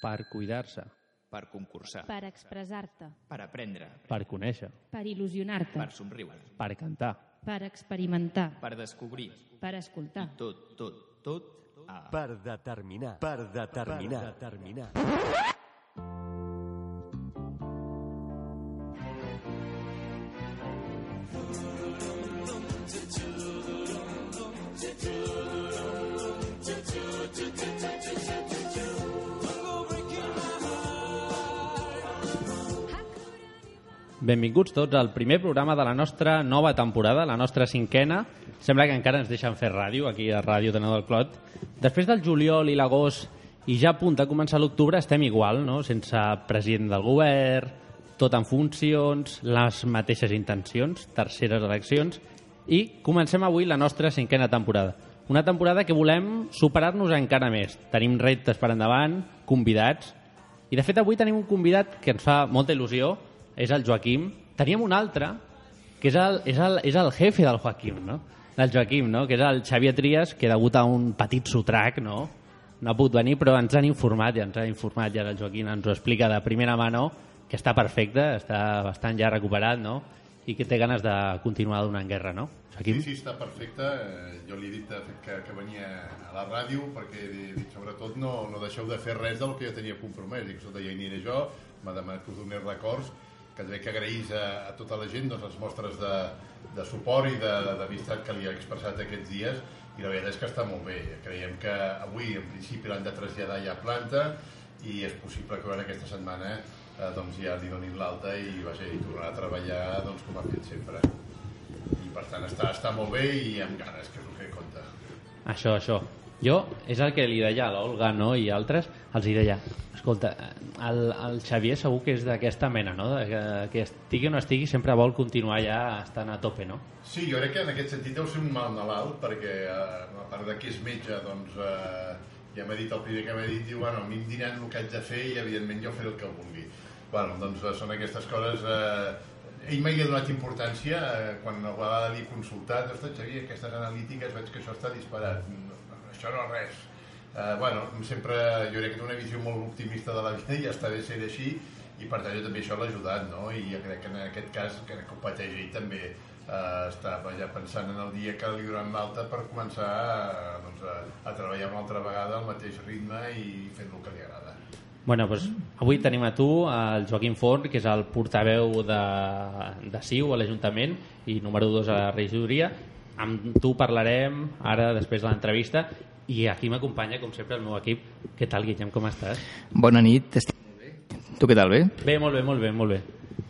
per cuidar-se, per concursar, per expressar-te, per aprendre, per conèixer, per il·lusionar-te, per somriure, per cantar, per experimentar, per descobrir, per escoltar. tot, tot, tot a... Per determinar. Per determinar. Per determinar. Benvinguts tots al primer programa de la nostra nova temporada, la nostra cinquena. Sembla que encara ens deixen fer ràdio, aquí a Ràdio Tenedor del Clot. Després del juliol i l'agost i ja a punt de començar l'octubre estem igual, no? sense president del govern, tot en funcions, les mateixes intencions, terceres eleccions, i comencem avui la nostra cinquena temporada. Una temporada que volem superar-nos encara més. Tenim reptes per endavant, convidats, i de fet avui tenim un convidat que ens fa molta il·lusió, és el Joaquim. Teníem un altre, que és el, és el, és el jefe del Joaquim, no? del Joaquim, no? que és el Xavier Trias, que degut a un petit sotrac no, no ha pogut venir, però ens han informat, ja ens ha informat, ja el Joaquim ens ho explica de primera mà, no? que està perfecte, està bastant ja recuperat, no? i que té ganes de continuar donant guerra, no? Joaquim? Sí, sí, està perfecte. Eh, Jo li he dit que, que venia a la ràdio perquè dit, sobretot no, no deixeu de fer res del que jo tenia compromès. Dic, escolta, ja hi aniré jo, m'ha demanat que us donés records, que també que agraís a, a tota la gent doncs, les mostres de, de suport i de- d'amistat que li ha expressat aquests dies i la veritat és que està molt bé. Creiem que avui en principi l'han de traslladar ja a planta i és possible que durant aquesta setmana eh, doncs ja li donin l'alta i, vaja, i tornarà a treballar doncs, com ha fet sempre i per tant està, està molt bé i amb ganes, que és el que compta. Això, això. Jo, és el que li deia a l'Olga no? i altres, els hi deia, escolta, el, el Xavier segur que és d'aquesta mena, no? De que, que estigui o no estigui, sempre vol continuar ja estant a tope, no? Sí, jo crec que en aquest sentit deu ser un mal malalt, perquè eh, a part de que és metge, doncs eh, ja m'ha dit el primer que m'ha dit, diu, bueno, a mi em diran el que haig de fer i evidentment jo faré el que vulgui. Bueno, doncs eh, són aquestes coses... Eh, ell mai ha donat importància eh, quan a vegada li he consultat, ostres, Xavier, aquestes analítiques veig que això està disparat. Això no és res. Eh, bueno, sempre jo crec que té una visió molt optimista de la vida i està bé ser així i per tant jo també això l'ha ajudat, no? I jo crec que en aquest cas, que pateix ell també, eh, estava ja pensant en el dia que li donaran l'alta per començar eh, doncs, a, a treballar una altra vegada al mateix ritme i fent el que li agrada. Bueno, doncs, avui tenim a tu, el Joaquim Forn, que és el portaveu de, de CiU a l'Ajuntament i número 2 a la regidoria. Amb tu parlarem ara, després de l'entrevista, i aquí m'acompanya, com sempre, el meu equip. Què tal, Guillem, com estàs? Bona nit, estic molt bé. Tu què tal, bé? Bé, molt bé, molt bé, molt bé.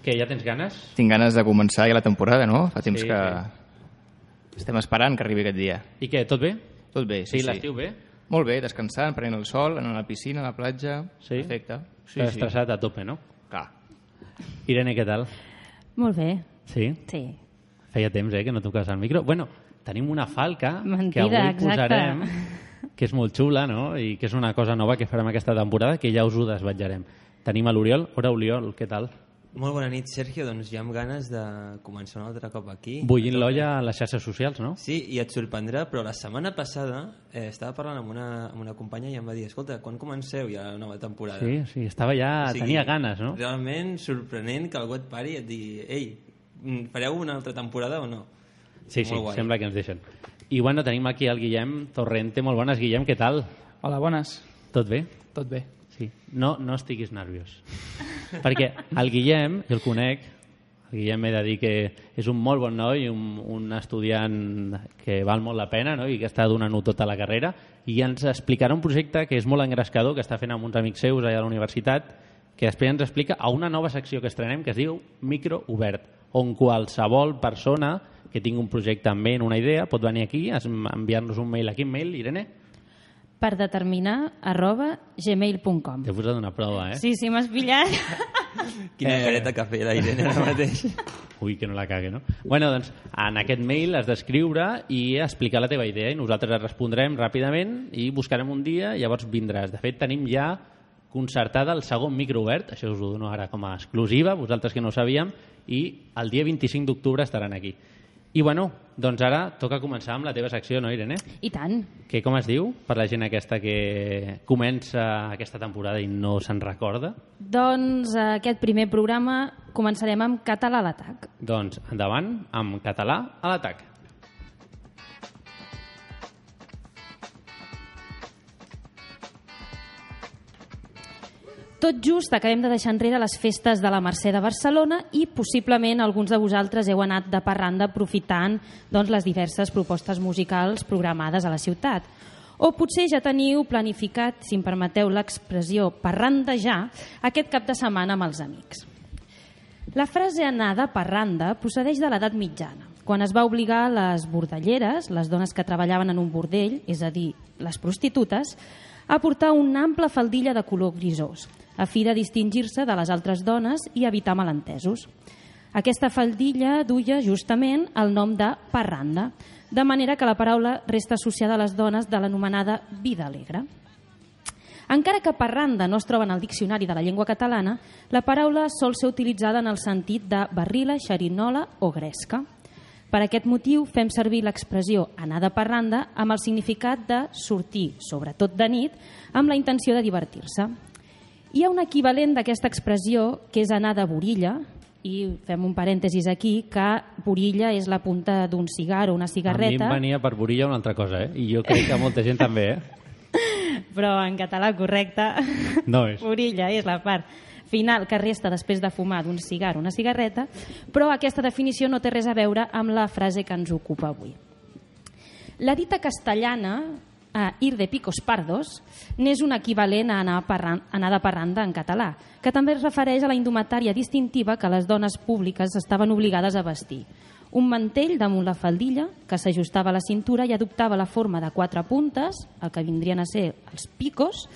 Què, ja tens ganes? Tinc ganes de començar ja la temporada, no? Fa temps Sí, que estem esperant que arribi aquest dia. I què, tot bé? Tot bé, sí, Sí, sí. l'estiu bé? Molt bé, descansant, prenent el sol, anant a la piscina, a la platja... Sí? Perfecte. Sí, Estàs sí. estressat a tope, no? Clar. Irene, què tal? Molt bé, Sí? sí. Feia temps, eh, que no toques el micro. Bueno, tenim una falca que Mentida, avui exacte. posarem, que és molt xula, no? I que és una cosa nova que farem aquesta temporada, que ja us ho desvetjarem. Tenim a l'Oriol. Hora, Oriol, què tal? Molt bona nit, Sergio. Doncs ja amb ganes de començar un altre cop aquí. Bullint l'olla a les xarxes socials, no? Sí, i et sorprendrà, però la setmana passada eh, estava parlant amb una, amb una companya i em va dir escolta, quan comenceu ja la nova temporada? Sí, sí, estava ja... O sigui, tenia ganes, no? Realment sorprenent que algú et pari i et digui ei, fareu una altra temporada o no? Sí, sí, Molt guai. sembla que ens deixen. I bueno, tenim aquí el Guillem Torrente. Molt bones, Guillem, què tal? Hola, bones. Tot bé? Tot bé. Sí. No, no estiguis nerviós. Perquè el Guillem, jo el conec, el Guillem he de dir que és un molt bon noi, un, un estudiant que val molt la pena no? i que està donant-ho tota la carrera i ens explicarà un projecte que és molt engrescador, que està fent amb uns amics seus allà a la universitat, que després ens explica a una nova secció que estrenem que es diu Micro Obert, on qualsevol persona que tingui un projecte en ment, una idea, pot venir aquí, enviar-nos un mail. A quin mail, Irene? Per determinar arroba gmail.com. T'he posat una prova, eh? Sí, sí, m'has pillat. Quina Eh. careta que ha fet l'Irene ara mateix. Ui, que no la cague, no? Bueno, doncs, en aquest mail has d'escriure i explicar la teva idea i nosaltres et respondrem ràpidament i buscarem un dia i llavors vindràs. De fet, tenim ja concertada el segon micro obert, això us ho dono ara com a exclusiva, vosaltres que no ho sabíem, i el dia 25 d'octubre estaran aquí. I bueno, doncs ara toca començar amb la teva secció, no, Irene? I tant. Que com es diu per la gent aquesta que comença aquesta temporada i no se'n recorda? Doncs aquest primer programa començarem amb Català a l'atac. Doncs endavant amb català a l'atac. Tot just acabem de deixar enrere les festes de la Mercè de Barcelona i possiblement alguns de vosaltres heu anat de parranda aprofitant doncs, les diverses propostes musicals programades a la ciutat. O potser ja teniu planificat, si em permeteu l'expressió, parrandejar aquest cap de setmana amb els amics. La frase anada parranda procedeix de l'edat mitjana, quan es va obligar les bordelleres, les dones que treballaven en un bordell, és a dir, les prostitutes, a portar una ampla faldilla de color grisós, a fi de distingir-se de les altres dones i evitar malentesos. Aquesta faldilla duia justament el nom de parranda, de manera que la paraula resta associada a les dones de l'anomenada vida alegre. Encara que parranda no es troba en el diccionari de la llengua catalana, la paraula sol ser utilitzada en el sentit de barrila, xerinola o gresca. Per aquest motiu fem servir l'expressió anar de parranda amb el significat de sortir, sobretot de nit, amb la intenció de divertir-se. Hi ha un equivalent d'aquesta expressió que és anar de borilla, i fem un parèntesis aquí, que borilla és la punta d'un cigar o una A mi cigarreta. em venia per Borilla una altra cosa, eh? I jo crec que molta gent també, eh? però en català correcte No és. orilla és la part final que resta després de fumar d'un cigar una cigarreta, però aquesta definició no té res a veure amb la frase que ens ocupa avui. La dita castellana, eh, ir de picos pardos, n'és un equivalent a anar, parran, anar de parranda en català, que també es refereix a la indumentària distintiva que les dones públiques estaven obligades a vestir. Un mantell damunt la faldilla que s'ajustava a la cintura i adoptava la forma de quatre puntes, el que vindrien a ser els picos,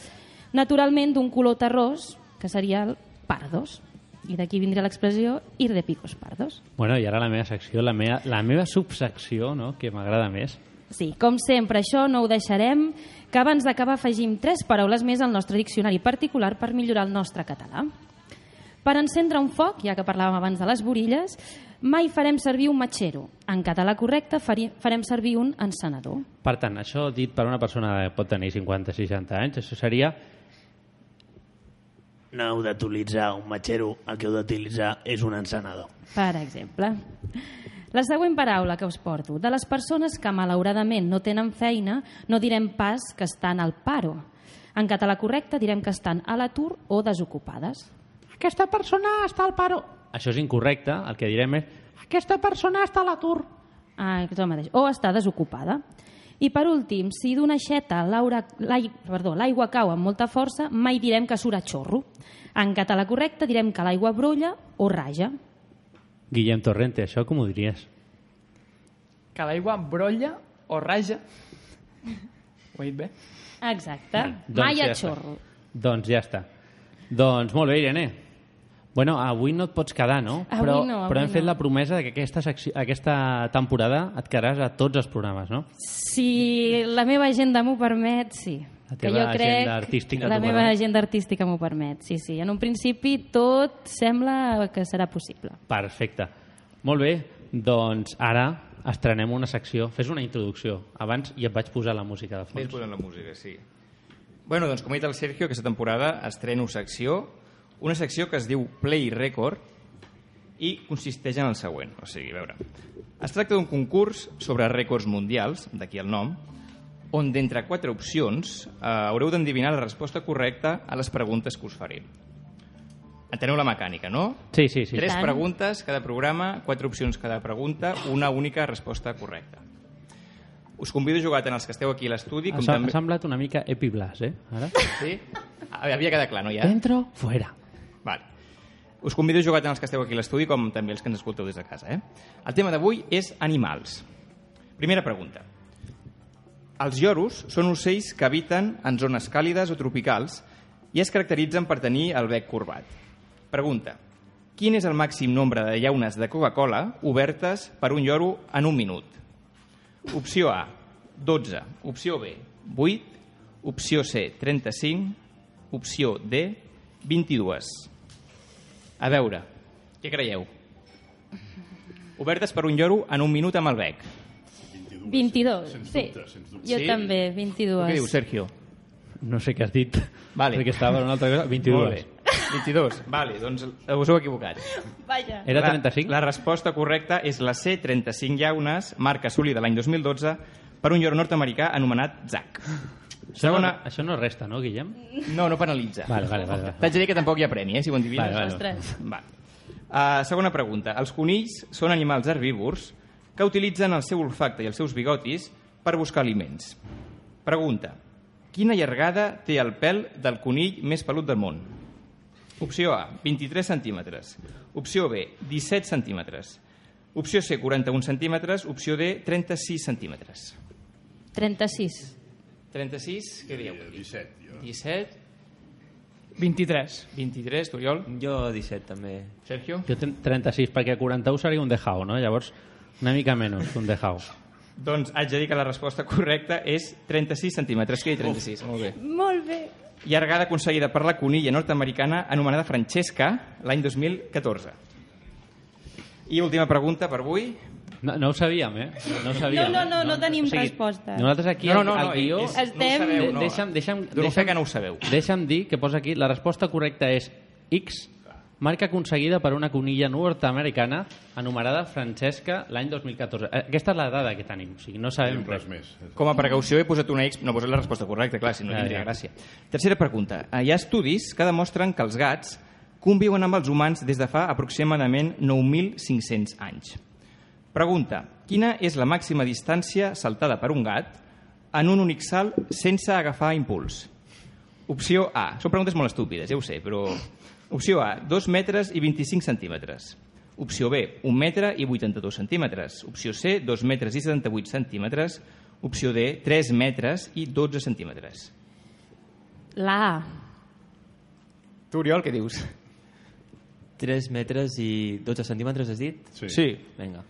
naturalment d'un color terrós, que seria el pardos. I d'aquí vindria l'expressió ir de picos pardos. Bueno, i ara la meva secció, la meva, la meva subsecció, no?, que m'agrada més. Sí, com sempre, això no ho deixarem, que abans d'acabar afegim tres paraules més al nostre diccionari particular per millorar el nostre català. Per encendre un foc, ja que parlàvem abans de les borilles, mai farem servir un matxero. En català correcte farem servir un encenedor. Per tant, això dit per una persona que pot tenir 50-60 anys, això seria No heu d'utilitzar un matxero, el que heu d'utilitzar és un encenedor. Per exemple. La següent paraula que us porto. De les persones que malauradament no tenen feina, no direm pas que estan al paro. En català correcte direm que estan a l'atur o desocupades. aquesta persona està al paro. Això és incorrecte, el que direm és aquesta persona està a l'atur. Ah, és el mateix. O està desocupada. I per últim, si d'una aixeta perdó, l'aigua cau amb molta força, mai direm que surt a xorro. En català correcte direm que l'aigua brolla o raja. Guillem Torrente, això com ho diries? Que l'aigua brolla o raja. Ho he dit bé? Exacte. Doncs mai ja a està. xorro. Doncs ja està. Doncs molt bé, Irene. Bueno, avui no et pots quedar, no? Avui però, no, avui però hem fet no. la promesa de que aquesta, secció, aquesta temporada et quedaràs a tots els programes, no? Si la meva agenda m'ho permet, sí. La que teva jo crec agenda artística la meva permet? agenda artística m'ho permet, sí, sí. En un principi tot sembla que serà possible. Perfecte. Molt bé, doncs ara estrenem una secció. Fes una introducció. Abans i et vaig posar la música de Vaig fons. posant la música, sí. Bueno, doncs com ha dit el Sergio, aquesta temporada estreno secció, una secció que es diu Play Record i consisteix en el següent. O sigui, a veure, es tracta d'un concurs sobre rècords mundials, d'aquí el nom, on d'entre quatre opcions eh, haureu d'endevinar la resposta correcta a les preguntes que us faré. Enteneu la mecànica, no? Sí, sí, sí. Tres preguntes cada programa, quatre opcions cada pregunta, una única resposta correcta. Us convido a jugar tant els que esteu aquí a l'estudi com Ha, també... ha semblat una mica Epi Blas, eh? Ara. Sí? Havia quedat clar, no, ja? Dentro, fuera. Vale. Us convido a jugar tant els que esteu aquí a l'estudi com també els que ens escolteu des de casa. Eh? El tema d'avui és animals. Primera pregunta. Els lloros són ocells que habiten en zones càlides o tropicals i es caracteritzen per tenir el bec corbat. Pregunta. Quin és el màxim nombre de llaunes de Coca-Cola obertes per un lloro en un minut? Opció A, 12. Opció B, 8. Opció C, 35. Opció D, 22. A veure, què creieu? Obertes per un lloro en un minut amb el bec. 22, Sens sí. dubte, sens dubte. Jo Sí? també, Tu 22. què dius, Sergio? No sé què has dit. Vale. Perquè estava per una altra cosa. 22. Molt bé. 22. Vale, doncs us heu equivocat. Vaja. Era La- 35? La, resposta correcta és la C35 llaunes, marca assolida l'any 2012, per un lloro nord-americà anomenat Zac. Segona... això no resta, no, Guillem? No, no penalitza. Vale, vale, vale. vale. T'haig de dir que tampoc hi ha premi, eh, si ho endivines. Vale, vale. Ostres. Va. Uh, segona pregunta. Els conills són animals herbívors que utilitzen el seu olfacte i els seus bigotis per buscar aliments. Pregunta. Quina llargada té el pèl del conill més pelut del món? Opció A, 23 centímetres. Opció B, 17 centímetres. Opció C, 41 centímetres. Opció D, 36 centímetres. 36. 36, què dieu? Eh, 17, jo. 17, 23. 23, Oriol, Jo 17 també. Sergio. Jo tenc 36, perquè 41 seria un dejao, no? Llavors, una mica menys que un dejao. Doncs haig de dir que la resposta correcta és 36 centímetres. Què 36? Molt bé. Molt bé. Llargada aconseguida per la conilla nord-americana anomenada Francesca l'any 2014. I última pregunta per avui. No, no ho sabíem, eh? No ho sabíem. No, no, no, no tenim O sigui, resposta. Nosaltres aquí, No, no, al, no, al guió... és- Estem- No ho sabeu, no. Deixa'm, deixa'm, Dono fe que no ho sabeu. Deixa'm dir que posa aquí, la resposta correcta és X, marca aconseguida per una conilla nord-americana anomenada Francesca l'any 2014. Eh, Aquesta és la dada que tenim, o sigui, no sabem Res res. més. Com a precaució he posat una X, no he posat la resposta correcta, clar, si no Ja, tindria ja. gràcia. Tercera pregunta. Eh, Hi ha estudis que demostren que els gats conviuen amb els humans des de fa aproximadament 9.500 anys. Pregunta. Quina és la màxima distància saltada per un gat en un únic salt sense agafar impuls? Opció A. Són preguntes molt estúpides, ja ho sé, però... Opció A. 2 metres i 25 centímetres. Opció B. 1 metre i 82 centímetres. Opció C. 2 metres i 78 centímetres. Opció D. 3 metres i 12 centímetres. La A. Tu, Oriol, què dius? 3 metres i 12 centímetres, has dit? Sí. Sí. Vinga.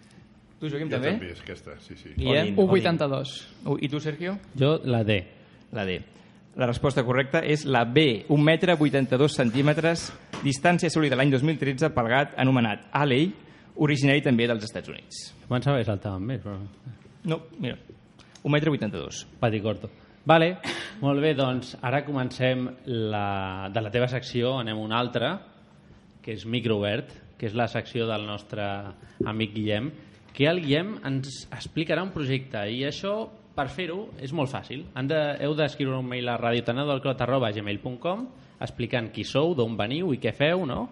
Tu, Joaquim, Jo també? també, és aquesta, sí, sí. Guillem? 1,82. Uh, I tu, Sergio? Jo, la D. La D. La resposta correcta és la B, 1 metre 82 centímetres, distància assolida l'any 2013 pel gat anomenat Alley, originari també dels Estats Units. Pensava que saltaven més, però... No, mira, 1 metre 82. Pati corto. Vale, molt bé, doncs ara comencem la, de la teva secció, anem a una altra, que és Microobert, que és la secció del nostre amic Guillem, que el Guillem ens explicarà un projecte i això, per fer-ho, és molt fàcil. Han de, heu d'escriure un mail a radiotanadolclot.gmail.com explicant qui sou, d'on veniu i què feu, no?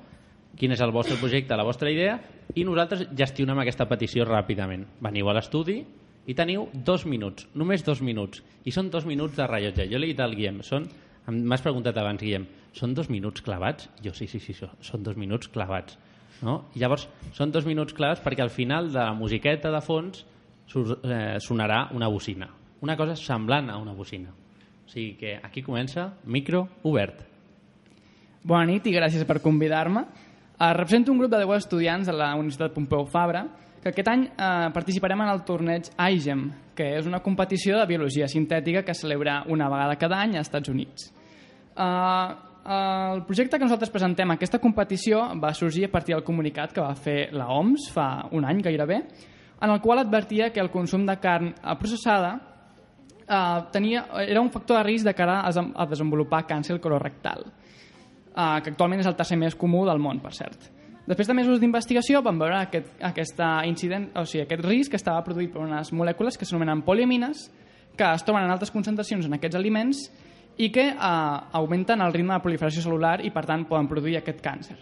quin és el vostre projecte, la vostra idea, i nosaltres gestionem aquesta petició ràpidament. Veniu a l'estudi i teniu dos minuts, només dos minuts, i són dos minuts de rellotge. Jo l'he dit al Guillem, són, m'has preguntat abans, Guillem, són dos minuts clavats? Jo, sí, sí, sí, són dos minuts clavats. No? I llavors, són dos minuts clavats perquè al final de la musiqueta de fons eh, sonarà una bocina. Una cosa semblant a una bocina. O sigui que aquí comença micro obert. Bona nit i gràcies per convidar-me. Uh, represento un grup de 10 estudiants de la Universitat Pompeu Fabra que aquest any uh, participarem en el torneig IGEM, que és una competició de biologia sintètica que es celebra una vegada cada any als Estats Units. Uh, el projecte que nosaltres presentem aquesta competició va sorgir a partir del comunicat que va fer la OMS fa un any gairebé, en el qual advertia que el consum de carn processada eh, tenia, era un factor de risc de cara a, a desenvolupar càncer colorectal, eh, que actualment és el tercer més comú del món, per cert. Després de mesos d'investigació vam veure aquest, aquesta incident, o sigui, aquest risc que estava produït per unes molècules que s'anomenen poliamines, que es troben en altes concentracions en aquests aliments i que eh, augmenten el ritme de proliferació celular i, per tant, poden produir aquest càncer.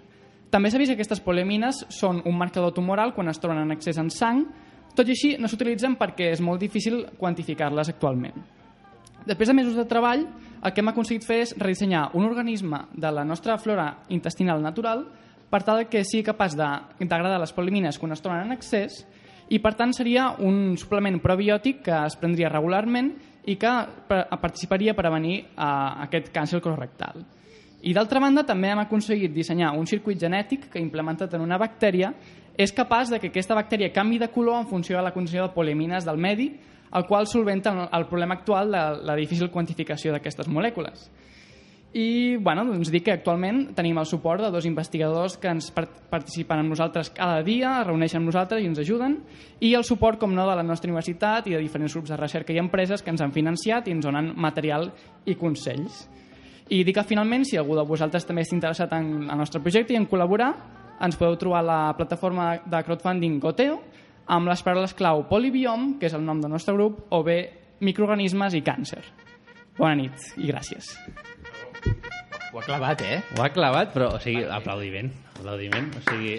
També s'ha vist que aquestes poliamines són un marcador tumoral quan es troben en excés en sang, tot i així no s'utilitzen perquè és molt difícil quantificar-les actualment. Després de mesos de treball, el que hem aconseguit fer és redissenyar un organisme de la nostra flora intestinal natural per tal que sigui capaç de degradar les polimines quan es troben en excés i per tant seria un suplement probiòtic que es prendria regularment i que participaria per prevenir eh, aquest càncer colorectal. I d'altra banda també hem aconseguit dissenyar un circuit genètic que implementat en una bactèria és capaç de que aquesta bactèria canvi de color en funció de la condició de poliamines del medi, el qual solventa el problema actual de la difícil quantificació d'aquestes molècules. I bueno, doncs dir que actualment tenim el suport de dos investigadors que ens part participen amb nosaltres cada dia, es reuneixen amb nosaltres i ens ajuden, i el suport, com no, de la nostra universitat i de diferents grups de recerca i empreses que ens han financiat i ens donen material i consells. I dir que finalment, si algú de vosaltres també està interessat en el nostre projecte i en col·laborar, ens podeu trobar a la plataforma de crowdfunding Goteo amb les paraules clau polibiom, que és el nom del nostre grup, o bé microorganismes i càncer. Bona nit i gràcies. Ho ha clavat, eh? Ho ha clavat, però, o sigui, aplaudiment, aplaudiment, o sigui...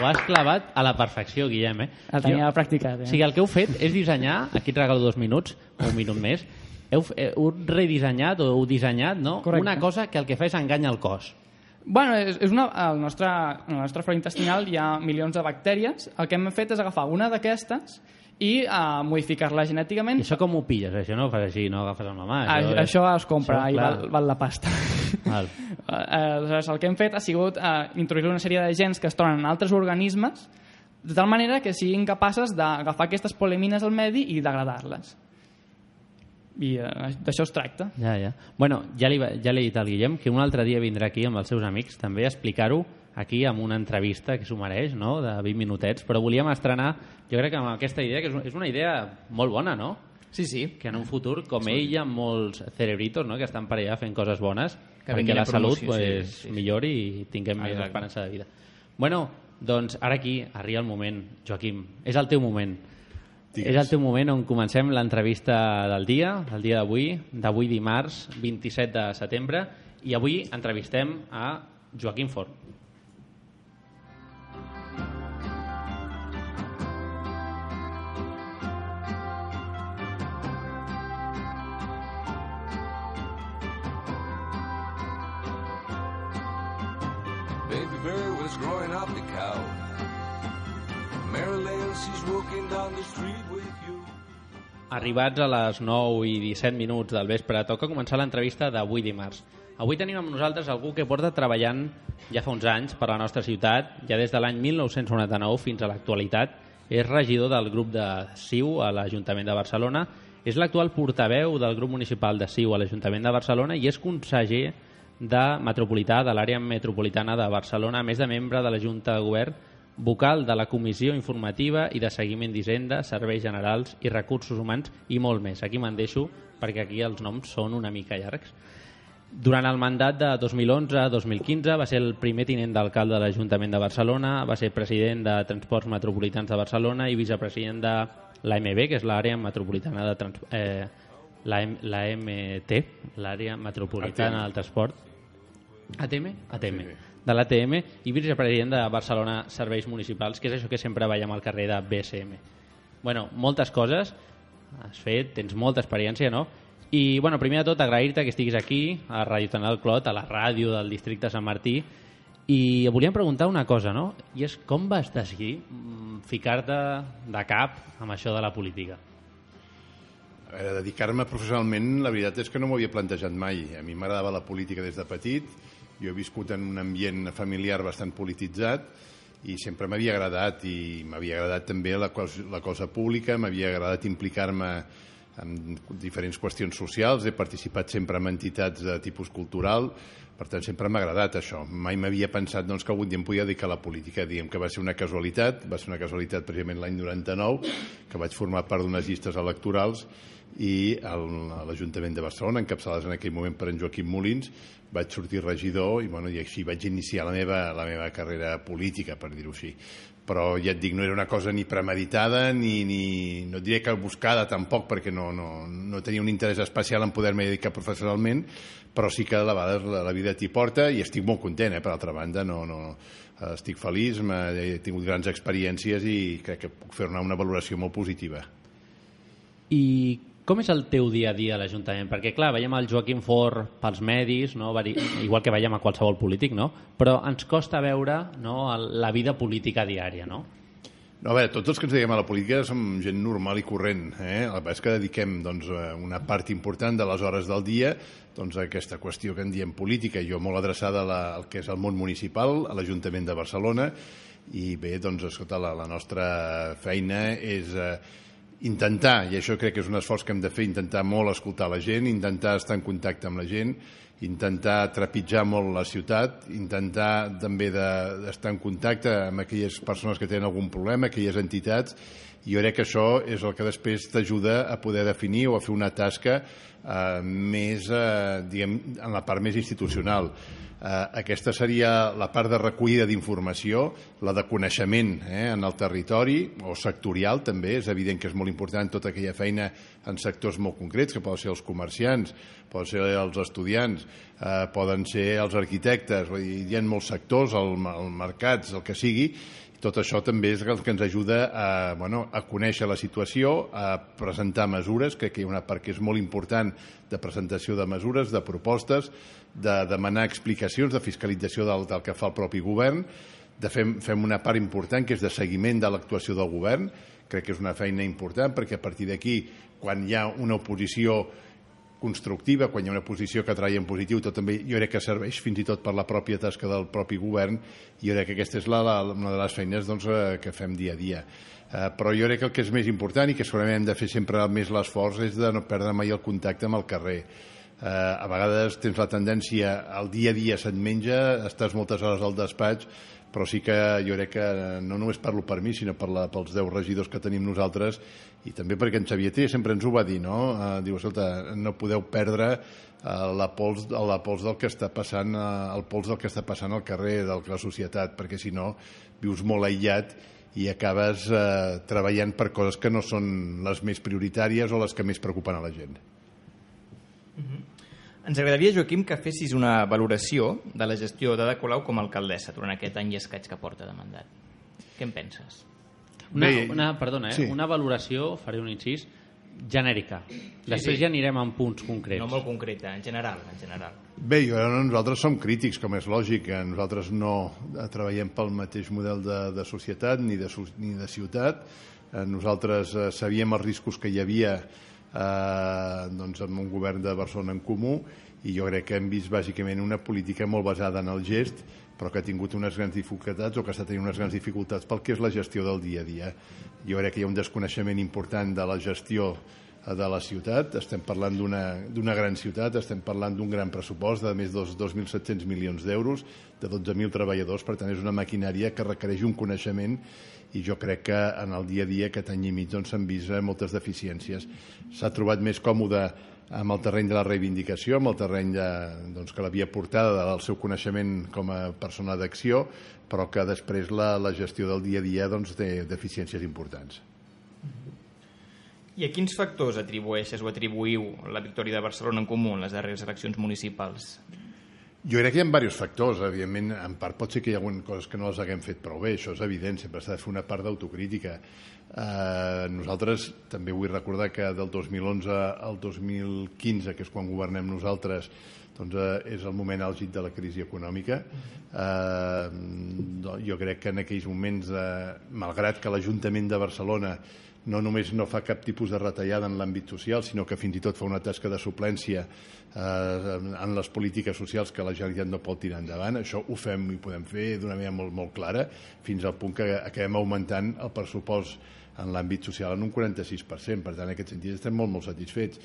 Ho has clavat a la perfecció, Guillem, eh? El tenia practicat, eh? O sigui, el que heu fet és dissenyar, aquí et regalo dos minuts, o un minut més, heu, heu redissenyat o heu dissenyat no? Correcte. una cosa que el que fa és enganya el cos. Bueno, és, és una, al nostre, en la nostra flora intestinal hi ha milions de bactèries. El que hem fet és agafar una d'aquestes i uh, modificar-la genèticament. I això com ho pilles? Això no ho fas així, no ho agafes amb la mà. Ah, és- això es compra Això, i clar. val, val la pasta. Val. Eh, Aleshores, el que hem fet ha sigut uh, introduir una sèrie de gens que es troben en altres organismes de tal manera que siguin capaces d'agafar aquestes polemines al medi i degradar-les. I uh, d'això es tracta. Ja, ja. Bueno, ja li, ja li he dit al Guillem que un altre dia vindrà aquí amb els seus amics també a explicar-ho aquí amb una entrevista que s'ho mereix, no?, de 20 minutets, però volíem estrenar, jo crec que amb aquesta idea, que és, un- és una idea molt bona, no? Sí, sí. Que en un futur, com ell i amb molts cerebritos, no?, que estan per allà fent coses bones, Que perquè la salut promoció, pues, sí, sí, sí. millori i tinguem més Exacte. esperança de vida. Bueno, doncs ara aquí arriba el moment, Joaquim, és el teu moment. Digues. És el teu moment on comencem l'entrevista del dia, el dia d'avui, d'avui dimarts, 27 de setembre, i avui entrevistem a Joaquim Forn. Arribats a les 9 i 17 minuts del vespre, toca començar l'entrevista d'avui dimarts. Avui tenim amb nosaltres algú que porta treballant ja fa uns anys per a la nostra ciutat, ja des de l'any 1999 fins a l'actualitat. És regidor del grup de CiU a l'Ajuntament de Barcelona, és l'actual portaveu del grup municipal de CiU a l'Ajuntament de Barcelona i és conseller de metropolità de l'àrea metropolitana de Barcelona, a més de membre de la Junta de Govern, vocal de la Comissió Informativa i de Seguiment d'Hisenda, Serveis Generals i Recursos Humans i molt més. Aquí me'n deixo perquè aquí els noms són una mica llargs. Durant el mandat de 2011-2015 va ser el primer tinent d'alcalde de l'Ajuntament de Barcelona, va ser president de Transports Metropolitans de Barcelona i vicepresident de l'AMB, que és l'àrea metropolitana de trans... eh, l'AMT, l'àrea metropolitana ATM. del transport. ATM? ATM. De l'ATM i vicepresident de Barcelona Serveis Municipals, que és això que sempre veiem al carrer de BSM. Bueno, moltes coses has fet, tens molta experiència, no? I, bueno, primer de tot, agrair-te que estiguis aquí, a Ràdio Tanal Clot, a la ràdio del districte Sant Martí, i volíem preguntar una cosa, no? I és com vas decidir mm, ficar-te de cap amb això de la política? A veure, dedicar-me professionalment, la veritat és que no m'ho havia plantejat mai. A mi m'agradava la política des de petit, jo he viscut en un ambient familiar bastant polititzat i sempre m'havia agradat i m'havia agradat també la cosa, la cosa pública, m'havia agradat implicar-me en diferents qüestions socials, he participat sempre en entitats de tipus cultural, per tant sempre m'ha agradat això. Mai m'havia pensat doncs, que algun dia em podia dedicar a la política, diguem que va ser una casualitat, va ser una casualitat precisament l'any 99, que vaig formar part d'unes llistes electorals i l'Ajuntament de Barcelona, encapçalades en aquell moment per en Joaquim Molins, vaig sortir regidor i, bueno, i així vaig iniciar la meva, la meva carrera política, per dir-ho així. Però ja et dic, no era una cosa ni premeditada, ni, ni no diré que buscada tampoc, perquè no, no, no tenia un interès especial en poder-me dedicar professionalment, però sí que a vegades la, la vida t'hi porta i estic molt content, eh? per altra banda, no, no, estic feliç, he tingut grans experiències i crec que puc fer una, una valoració molt positiva. I com és el teu dia a dia a l'Ajuntament? Perquè, clar, veiem el Joaquim Forn pels medis, no? Igual que veiem a qualsevol polític, no? Però ens costa veure no, la vida política diària, no? No, a veure, tots els que ens dediquem a la política som gent normal i corrent. Eh? El que és que dediquem doncs, una part important de les hores del dia doncs, a aquesta qüestió que en diem política. Jo molt adreçada la, al que és el món municipal, a l'Ajuntament de Barcelona, i bé, doncs, escolta, la, la nostra feina és eh, intentar, i això crec que és un esforç que hem de fer, intentar molt escoltar la gent, intentar estar en contacte amb la gent intentar trepitjar molt la ciutat, intentar també de- d'estar en contacte amb aquelles persones que tenen algun problema, aquelles entitats, i jo crec que això és el que després t'ajuda a poder definir o a fer una tasca eh, més, eh, diguem, en la part més institucional. Eh, aquesta seria la part de recollida d'informació, la de coneixement eh, en el territori, o sectorial també, és evident que és molt important tota aquella feina en sectors molt concrets, que poden ser els comerciants, poden ser els estudiants, eh, poden ser els arquitectes, vull dir, hi ha molts sectors, el, el mercats, el que sigui, tot això també és el que ens ajuda a, bueno, a conèixer la situació, a presentar mesures, crec que hi ha una part que és molt important de presentació de mesures, de propostes, de demanar explicacions, de fiscalització del, del que fa el propi govern, de fem, fem una part important que és de seguiment de l'actuació del govern, crec que és una feina important perquè a partir d'aquí, quan hi ha una oposició constructiva, quan hi ha una posició que traia en positiu, tot també jo crec que serveix fins i tot per la pròpia tasca del propi govern i jo crec que aquesta és la, la, una de les feines doncs, eh, que fem dia a dia. Eh, però jo crec que el que és més important i que segurament hem de fer sempre més l'esforç és de no perdre mai el contacte amb el carrer. Eh, a vegades tens la tendència, al dia a dia se't menja, estàs moltes hores al despatx, però sí que jo crec que no només parlo per mi, sinó per la, pels 10 regidors que tenim nosaltres i també perquè en Xavier Té sempre ens ho va dir, no? Eh, diu, escolta, no podeu perdre eh, la pols, la pols del que està passant, eh, el pols del que està passant al carrer, de la societat, perquè si no vius molt aïllat i acabes eh, treballant per coses que no són les més prioritàries o les que més preocupen a la gent. Ens agradaria, Joaquim, que fessis una valoració de la gestió d'Ada Colau com a alcaldessa durant aquest any i escaig que porta de mandat. Què en penses? Una, una, perdona, eh? sí. una valoració, faré un incís, genèrica. Després sí. ja anirem en punts concrets. No molt concreta, en general, en general. Bé, jo, nosaltres som crítics, com és lògic. eh, Nosaltres no treballem pel mateix model de, de societat ni de, ni de ciutat. Eh, Nosaltres eh, sabíem els riscos que hi havia eh, doncs, amb un govern de Barcelona en comú i jo crec que hem vist bàsicament una política molt basada en el gest però que ha tingut unes grans dificultats o que està tenint unes grans dificultats pel que és la gestió del dia a dia. Jo crec que hi ha un desconeixement important de la gestió eh, de la ciutat, estem parlant d'una d'una gran ciutat, estem parlant d'un gran pressupost de més de 2.700 milions d'euros, de 12.000 treballadors, per tant és una maquinària que requereix un coneixement i jo crec que en el dia a dia aquest any i mig s'han vist moltes deficiències. S'ha trobat més còmode amb el terreny de la reivindicació, amb el terreny de, doncs, que l'havia portada del seu coneixement com a persona d'acció, però que després la, la gestió del dia a dia doncs, té deficiències importants. I a quins factors atribueixes o atribuïu la victòria de Barcelona en Comú en les darreres eleccions municipals? Jo crec que hi ha diversos factors, evidentment, en part pot ser que hi ha algunes coses que no les haguem fet prou bé, això és evident, sempre s'ha de fer una part d'autocrítica. Eh, nosaltres també vull recordar que del 2011 al 2015, que és quan governem nosaltres, doncs eh, és el moment àlgid de la crisi econòmica. Eh, jo crec que en aquells moments, eh, malgrat que l'Ajuntament de Barcelona no només no fa cap tipus de retallada en l'àmbit social, sinó que fins i tot fa una tasca de suplència eh, en les polítiques socials que la Generalitat no pot tirar endavant. Això ho fem i ho podem fer d'una manera molt, molt clara, fins al punt que acabem augmentant el pressupost en l'àmbit social en un 46%. Per tant, en aquest sentit estem molt, molt satisfets.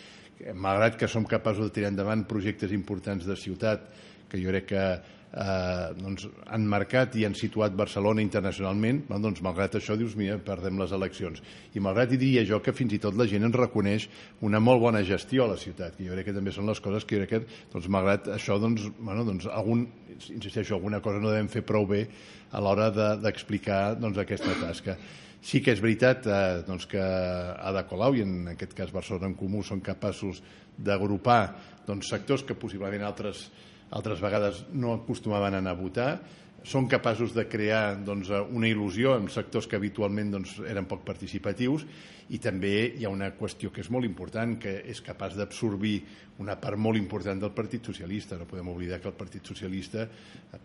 Malgrat que som capaços de tirar endavant projectes importants de ciutat, que jo crec que eh, doncs, han marcat i han situat Barcelona internacionalment, bueno, doncs, malgrat això dius, mira, perdem les eleccions. I malgrat hi diria jo que fins i tot la gent ens reconeix una molt bona gestió a la ciutat, que jo crec que també són les coses que jo crec que, doncs, malgrat això, doncs, bueno, doncs, algun, insisteixo, alguna cosa no devem fer prou bé a l'hora de- d'explicar doncs, aquesta tasca. Sí que és veritat eh, doncs que Ada Colau i en aquest cas Barcelona en Comú són capaços d'agrupar doncs, sectors que possiblement altres, altres vegades no acostumaven a anar a votar, són capaços de crear doncs, una il·lusió en sectors que habitualment doncs, eren poc participatius i també hi ha una qüestió que és molt important, que és capaç d'absorbir una part molt important del Partit Socialista. No podem oblidar que el Partit Socialista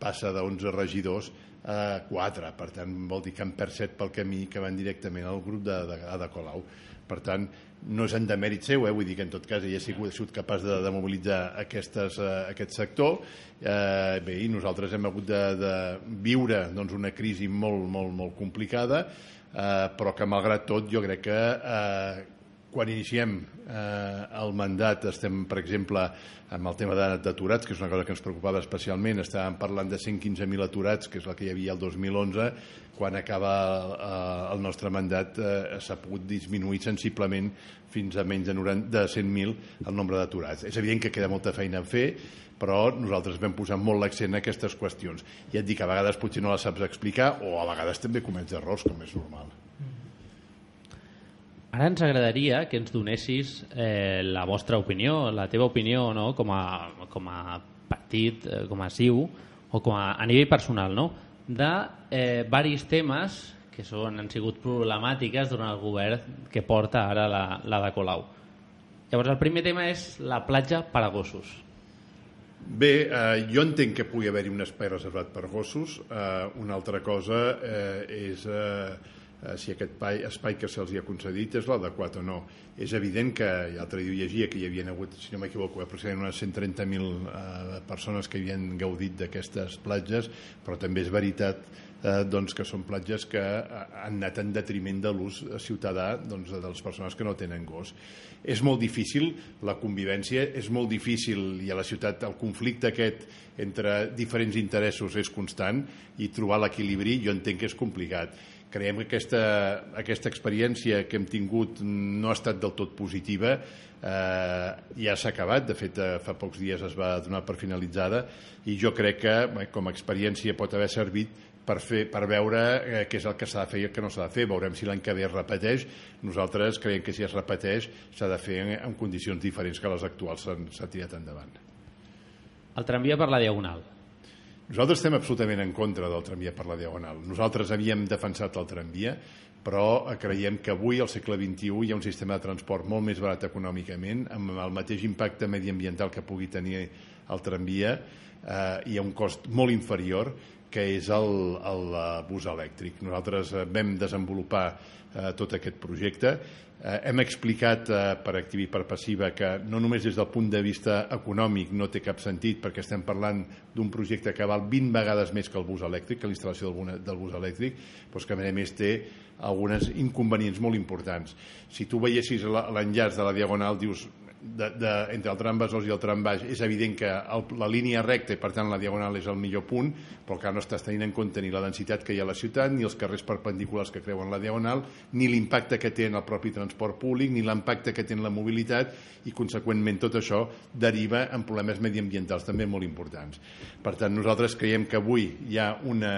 passa de 11 regidors a 4, per tant vol dir que en perd 7 pel camí que van directament al grup de, de, de Colau. Per tant, no és en demèrit seu, eh? vull dir que en tot cas ell ha sigut, ha sigut capaç de, de mobilitzar aquestes, eh, aquest sector. Eh, bé, i nosaltres hem hagut de, de viure doncs, una crisi molt, molt, molt complicada, eh, però que malgrat tot jo crec que eh, quan iniciem eh, el mandat estem, per exemple, amb el tema d'aturats, que és una cosa que ens preocupava especialment, estàvem parlant de 115.000 aturats, que és la que hi havia el 2011, quan acaba eh, el nostre mandat eh, s'ha pogut disminuir sensiblement fins a menys de, 90, de 100.000 el nombre d'aturats. És evident que queda molta feina a fer, però nosaltres vam posar molt l'accent en aquestes qüestions. I et dic a vegades potser no les saps explicar o a vegades també comets errors, com és normal. Ara ens agradaria que ens donessis eh, la vostra opinió, la teva opinió no? com, a, com a partit, eh, com a CIU, o com a, a nivell personal, no? de eh, varis temes que són, han sigut problemàtiques durant el govern que porta ara la, la de Colau. Llavors, el primer tema és la platja per a gossos. Bé, eh, jo entenc que pugui haver-hi un espai reservat per gossos. Eh, una altra cosa eh, és eh, eh, si aquest espai, espai que se'ls ha concedit és l'adequat o no. És evident que, l'altre dia llegia, que hi havia hagut, si no m'equivoco, aproximadament unes 130.000 eh, persones que havien gaudit d'aquestes platges, però també és veritat eh, doncs que són platges que eh, han anat en detriment de l'ús ciutadà doncs, de les persones que no tenen gos. És molt difícil la convivència, és molt difícil i a la ciutat el conflicte aquest entre diferents interessos és constant i trobar l'equilibri jo entenc que és complicat. Creiem que aquesta, aquesta experiència que hem tingut no ha estat del tot positiva, eh, ja s'ha acabat, de fet eh, fa pocs dies es va donar per finalitzada i jo crec que bé, com a experiència pot haver servit per, fer, per veure eh, què és el que s'ha de fer i el que no s'ha de fer. Veurem si l'any que ve es repeteix. Nosaltres creiem que si es repeteix s'ha de fer en, en condicions diferents que les actuals s'han s'ha tirat endavant. El tramvia per la Diagonal. Nosaltres estem absolutament en contra del tramvia per la Diagonal. Nosaltres havíem defensat el tramvia, però creiem que avui, al segle XXI, hi ha un sistema de transport molt més barat econòmicament, amb el mateix impacte mediambiental que pugui tenir el tramvia, eh, i a un cost molt inferior, que és el, el eh, bus elèctric. Nosaltres eh, vam desenvolupar eh, tot aquest projecte, Eh, hem explicat eh, per activa i per passiva que no només des del punt de vista econòmic no té cap sentit perquè estem parlant d'un projecte que val 20 vegades més que el bus elèctric, que l'instal·lació del, del bus elèctric, però que a més a més té algunes inconvenients molt importants. Si tu veiessis la- l'enllaç de la Diagonal, dius, de, de, entre el tram Besòs i el tram baix, és evident que el, la línia recta i per tant la Diagonal és el millor punt, però que no estàs tenint en compte ni la densitat que hi ha a la ciutat, ni els carrers perpendiculars que creuen la Diagonal, ni l'impacte que té en el propi transport públic, ni l'impacte que té en la mobilitat i, conseqüentment, tot això deriva en problemes mediambientals també molt importants. Per tant, nosaltres creiem que avui hi ha una,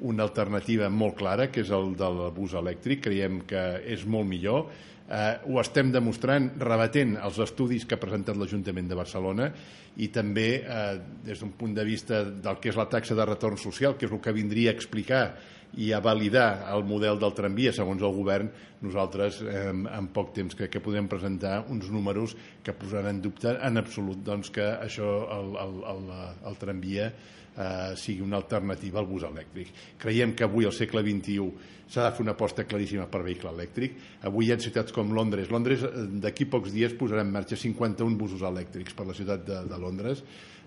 una alternativa molt clara, que és el del bus elèctric. Creiem que és molt millor. Eh, ho estem demostrant rebatent els estudis que ha presentat l'Ajuntament de Barcelona i també eh, des d'un punt de vista del que és la taxa de retorn social, que és el que vindria a explicar i a validar el model del tramvia segons el govern, nosaltres eh, en poc temps crec que podem presentar uns números que posaran en dubte en absolut doncs, que això, el, el, el, el tramvia eh, sigui una alternativa al bus elèctric. Creiem que avui, al segle XXI, s'ha de fer una aposta claríssima per vehicle elèctric. Avui hi ha ciutats com Londres. Londres, eh, d'aquí pocs dies, posarà en marxa 51 busos elèctrics per la ciutat de, de Londres.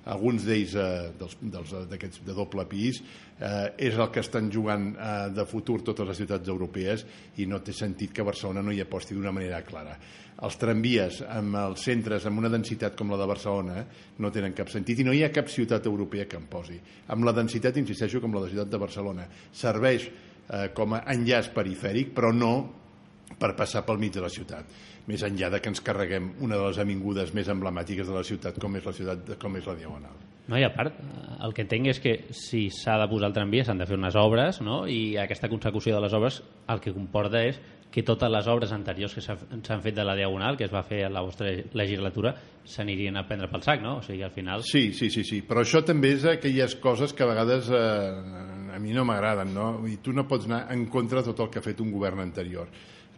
Alguns d'ells eh, eh, d'aquests de doble pis. Eh, és el que estan jugant eh, de futur totes les ciutats europees i no té sentit que Barcelona no hi aposti d'una manera clara. Els tramvies amb els centres amb una densitat com la de Barcelona no tenen cap sentit i no hi ha cap ciutat europea que en posi. Amb la densitat, insisteixo, com la de ciutat de Barcelona. Serveix eh, com a enllaç perifèric però no per passar pel mig de la ciutat més enllà de que ens carreguem una de les avingudes més emblemàtiques de la ciutat com és la ciutat com és la Diagonal. No, i a part, el que entenc és que si s'ha de posar el tramvia s'han de fer unes obres, no? i aquesta consecució de les obres el que comporta és que totes les obres anteriors que s'ha- s'han fet de la Diagonal, que es va fer a la vostra legislatura, s'anirien a prendre pel sac, no? O sigui, al final... Sí, sí, sí, sí, però això també és aquelles coses que a vegades eh, a mi no m'agraden, no? I tu no pots anar en contra de tot el que ha fet un govern anterior.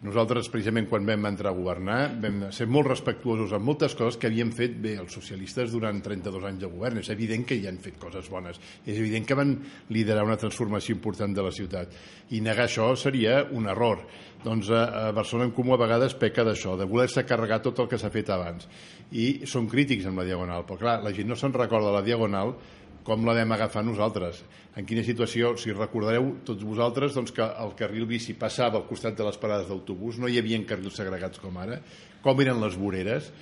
Nosaltres, precisament, quan vam entrar a governar, vam ser molt respectuosos amb moltes coses que havien fet bé els socialistes durant 32 anys de govern. És evident que hi han fet coses bones. És evident que van liderar una transformació important de la ciutat. I negar això seria un error. Doncs a, a Barcelona en Comú a vegades peca d'això, de voler-se carregar tot el que s'ha fet abans. I són crítics amb la Diagonal, però clar, la gent no se'n recorda la Diagonal com la vam agafar nosaltres. En quina situació, si recordareu tots vosaltres, doncs que el carril bici passava al costat de les parades d'autobús, no hi havia carrils segregats com ara, com eren les voreres,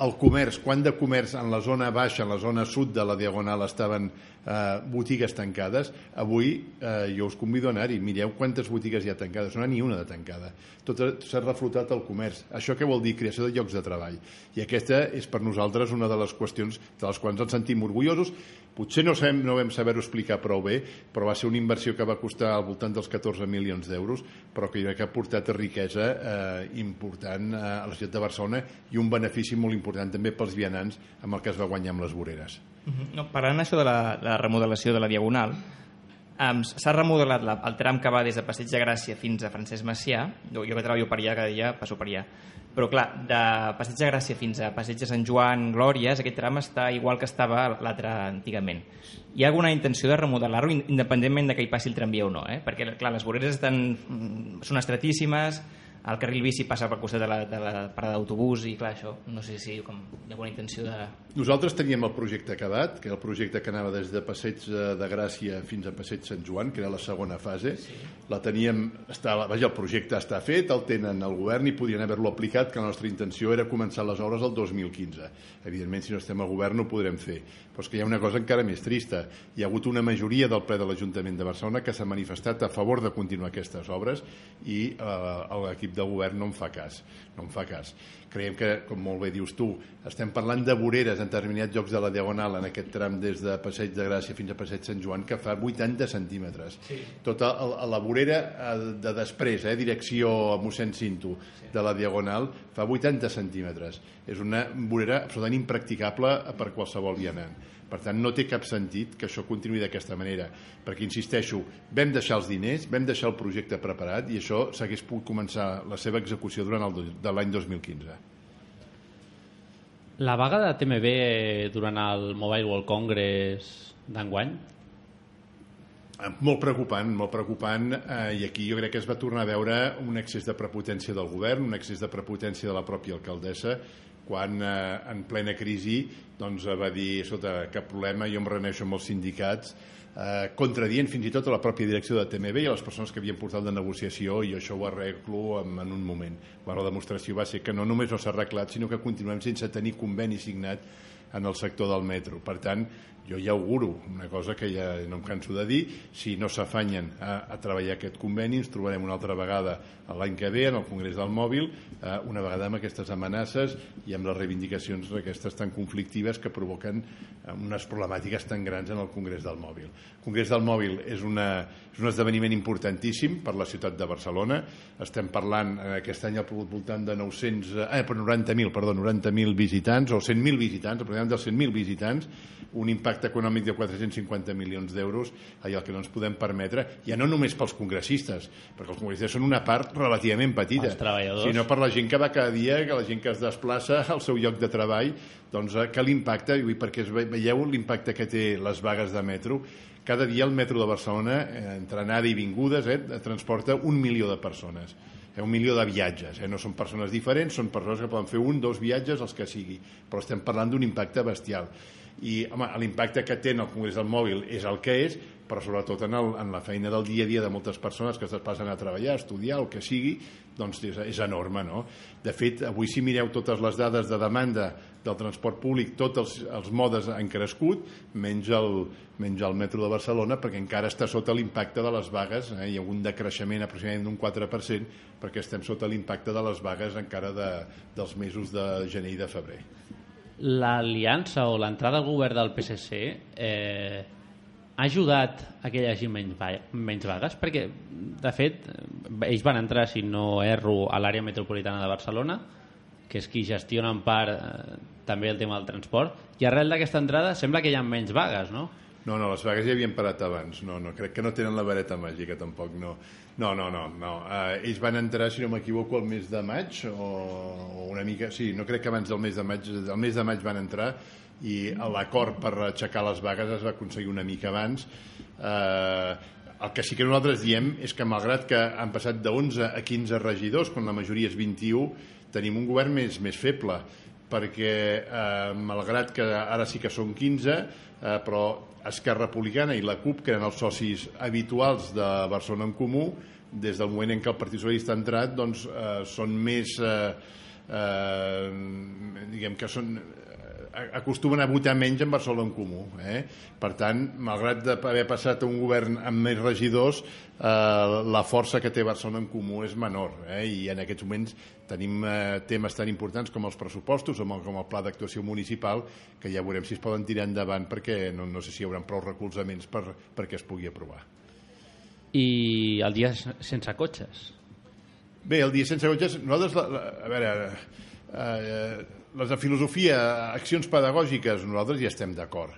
el comerç, quant de comerç en la zona baixa, en la zona sud de la Diagonal estaven eh, botigues tancades, avui eh, jo us convido a anar-hi, mireu quantes botigues hi ha tancades, no hi ha ni una de tancada. Tot s'ha reflotat el comerç. Això què vol dir? Creació de llocs de treball. I aquesta és per nosaltres una de les qüestions de les quals ens sentim orgullosos. Potser no, sabem, no vam saber-ho explicar prou bé, però va ser una inversió que va costar al voltant dels 14 milions d'euros, però que que ha portat riquesa eh, important eh, a la ciutat de Barcelona i un benefici molt important també pels vianants amb el que es va guanyar amb les voreres. Mhm. No, parlant això de la, de la remodelació de la Diagonal, um, s'ha remodelat la, el tram que va des de Passeig de Gràcia fins a Francesc Macià, jo, jo que treballo per allà cada dia passo per allà, però clar, de Passeig de Gràcia fins a Passeig de Sant Joan, Glòries, aquest tram està igual que estava l'altre antigament. Hi ha alguna intenció de remodelar-lo independentment de que hi passi el tramvia o no, eh? perquè clar, les voreres estan, mm, són estretíssimes, el carril bici passa per costat de la, de la parada d'autobús i clar, això no sé si com, hi ha alguna intenció de... Nosaltres teníem el projecte acabat, que era el projecte que anava des de Passeig de Gràcia fins a Passeig Sant Joan, que era la segona fase. Sí. La teníem, està, vaja, el projecte està fet, el tenen el govern i podrien haver-lo aplicat, que la nostra intenció era començar les obres el 2015. Evidentment, si no estem al govern no ho podrem fer. Però és que hi ha una cosa encara més trista. Hi ha hagut una majoria del ple de l'Ajuntament de Barcelona que s'ha manifestat a favor de continuar aquestes obres i eh, l'equip de govern no en fa cas. No en fa cas. Creiem que, com molt bé dius tu, estem parlant de voreres en determinats llocs de la Diagonal en aquest tram des de Passeig de Gràcia fins a Passeig Sant Joan que fa 80 centímetres. Sí. Tota la vorera eh, de després, eh, direcció a mossèn Cinto sí. de la Diagonal, fa 80 centímetres. És una vorera absolutament impracticable per qualsevol vianant. Per tant, no té cap sentit que això continuï d'aquesta manera, perquè, insisteixo, vam deixar els diners, vam deixar el projecte preparat i això s'hagués pogut començar la seva execució durant el, de l'any 2015. La vaga de TMB durant el Mobile World Congress d'enguany? Molt preocupant, molt preocupant, eh, i aquí jo crec que es va tornar a veure un excés de prepotència del govern, un excés de prepotència de la pròpia alcaldessa, quan eh, en plena crisi doncs, va dir, sota cap problema, jo em reuneixo amb els sindicats, eh, contradient fins i tot a la pròpia direcció de TMB i a les persones que havien portat de negociació i això ho arreglo en, en un moment. Bueno, la demostració va ser que no només no s'ha arreglat, sinó que continuem sense tenir conveni signat en el sector del metro. Per tant, jo ja auguro una cosa que ja no em canso de dir, si no s'afanyen a, a treballar aquest conveni ens trobarem una altra vegada l'any que ve en el Congrés del Mòbil, eh, una vegada amb aquestes amenaces i amb les reivindicacions aquestes tan conflictives que provoquen eh, unes problemàtiques tan grans en el Congrés del Mòbil. El Congrés del Mòbil és, una, és un esdeveniment importantíssim per la ciutat de Barcelona, estem parlant eh, aquest any al voltant de 900, eh, per 90.000, perdó, 90.000 visitants o 100.000 visitants, aproximadament dels 100.000 visitants, un impacte econòmic de 450 milions d'euros, allò que no ens podem permetre, ja no només pels congressistes, perquè els congressistes són una part relativament petita, sinó per la gent que va cada dia, que la gent que es desplaça al seu lloc de treball, doncs eh, que l'impacte, perquè veieu l'impacte que té les vagues de metro, cada dia el metro de Barcelona, eh, entre anada i vingudes, eh, transporta un milió de persones eh, un milió de viatges, eh? no són persones diferents, són persones que poden fer un, dos viatges, els que sigui, però estem parlant d'un impacte bestial i l'impacte que té en el Congrés del Mòbil és el que és, però sobretot en, el, en la feina del dia a dia de moltes persones que es passen a treballar, a estudiar, el que sigui, doncs és, és enorme, no? De fet, avui si mireu totes les dades de demanda del transport públic, tots els, els modes han crescut, menys el, menys el metro de Barcelona, perquè encara està sota l'impacte de les vagues, eh? hi ha un decreixement aproximadament d'un 4%, perquè estem sota l'impacte de les vagues encara de, dels mesos de gener i de febrer l'aliança o l'entrada al govern del PSC eh, ha ajudat a que hi hagi menys, va menys vagues? Perquè, de fet, ells van entrar, si no erro, a l'àrea metropolitana de Barcelona, que és qui gestiona en part eh, també el tema del transport, i arrel d'aquesta entrada sembla que hi ha menys vagues, no? No, no, les vagues ja havien parat abans. No, no, crec que no tenen la vareta màgica, tampoc. No, no, no. no, no. Uh, ells van entrar, si no m'equivoco, el mes de maig, o, o una mica... Sí, no crec que abans del mes de maig... El mes de maig van entrar i l'acord per aixecar les vagues es va aconseguir una mica abans. Uh, el que sí que nosaltres diem és que malgrat que han passat de 11 a 15 regidors, quan la majoria és 21, tenim un govern més, més feble perquè eh, malgrat que ara sí que són 15 eh, però Esquerra Republicana i la CUP que eren els socis habituals de Barcelona en Comú des del moment en què el Partit Socialista ha entrat doncs eh, són més eh, eh, diguem que són eh, acostumen a votar menys en Barcelona en Comú. Eh? Per tant, malgrat d'haver passat un govern amb més regidors, eh, la força que té Barcelona en Comú és menor. Eh? I en aquests moments tenim eh, temes tan importants com els pressupostos o com el pla d'actuació municipal que ja veurem si es poden tirar endavant perquè no, no sé si hi haurà prou recolzaments per, perquè es pugui aprovar. I el dia sense cotxes. Bé, el dia sense cotxes, nosaltres, la, la, a veure, eh, les de filosofia, accions pedagògiques, nosaltres ja estem d'acord.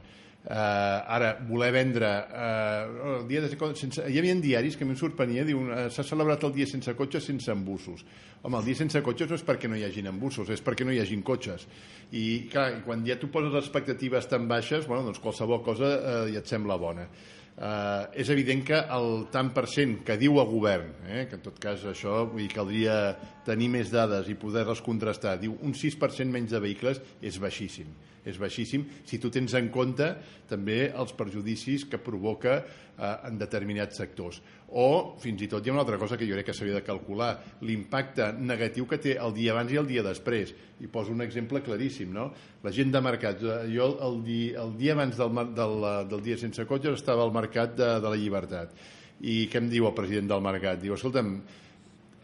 Eh, ara, voler vendre eh, el dia de, sense, hi havia diaris que a mi em sorprenia diu, eh, s'ha celebrat el dia sense cotxes sense embussos. Home, el dia sense cotxes no és perquè no hi hagin embussos és perquè no hi hagin cotxes. I clar, quan ja tu poses les expectatives tan baixes bueno, doncs qualsevol cosa eh, ja et sembla bona. Eh, és evident que el tant per cent que diu el govern, eh, que en tot cas això vull dir, caldria tenir més dades i poder-les contrastar, diu un 6% menys de vehicles és baixíssim és baixíssim si tu tens en compte també els perjudicis que provoca eh, en determinats sectors. O, fins i tot, hi ha una altra cosa que jo crec que s'havia de calcular, l'impacte negatiu que té el dia abans i el dia després. I poso un exemple claríssim, no? La gent de mercat. Jo el, dia, el dia abans del, del, del dia sense cotxes estava al mercat de, de la llibertat. I què em diu el president del mercat? Diu, escolta'm,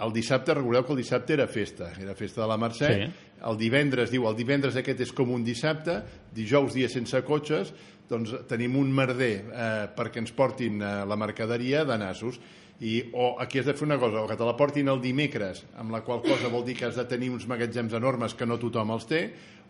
el dissabte, recordeu que el dissabte era festa, era festa de la Mercè, sí. el divendres, diu, el divendres aquest és com un dissabte, dijous dia sense cotxes, doncs tenim un merder eh, perquè ens portin eh, la mercaderia de nassos, i o aquí has de fer una cosa, o que te la portin el dimecres, amb la qual cosa vol dir que has de tenir uns magatzems enormes que no tothom els té,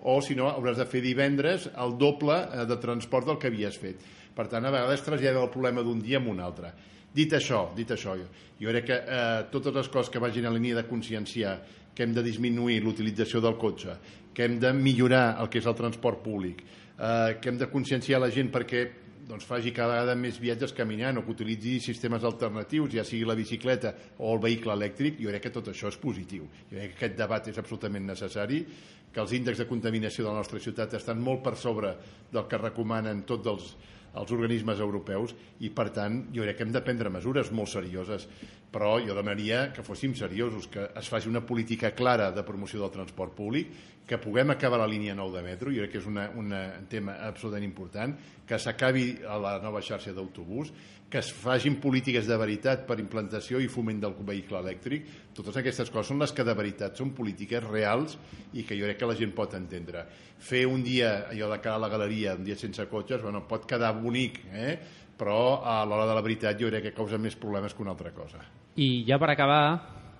o si no hauràs de fer divendres el doble eh, de transport del que havies fet. Per tant, a vegades trasllada el problema d'un dia a un altre. Dit això, dit això, jo, jo crec que eh, totes les coses que vagin a la línia de conscienciar que hem de disminuir l'utilització del cotxe, que hem de millorar el que és el transport públic, eh, que hem de conscienciar la gent perquè doncs, faci cada vegada més viatges caminant o que utilitzi sistemes alternatius, ja sigui la bicicleta o el vehicle elèctric, jo crec que tot això és positiu. Jo crec que aquest debat és absolutament necessari, que els índexs de contaminació de la nostra ciutat estan molt per sobre del que recomanen tots els, els organismes europeus i per tant jo crec que hem de prendre mesures molt serioses però jo demanaria que fóssim seriosos que es faci una política clara de promoció del transport públic que puguem acabar la línia 9 de metro jo crec que és una, una, un tema absolutament important que s'acabi la nova xarxa d'autobús que es facin polítiques de veritat per implantació i foment del vehicle elèctric totes aquestes coses són les que de veritat són polítiques reals i que jo crec que la gent pot entendre fer un dia allò de cara a la galeria un dia sense cotxes, bueno, pot quedar bonic eh? però a l'hora de la veritat jo crec que causa més problemes que una altra cosa I ja per acabar,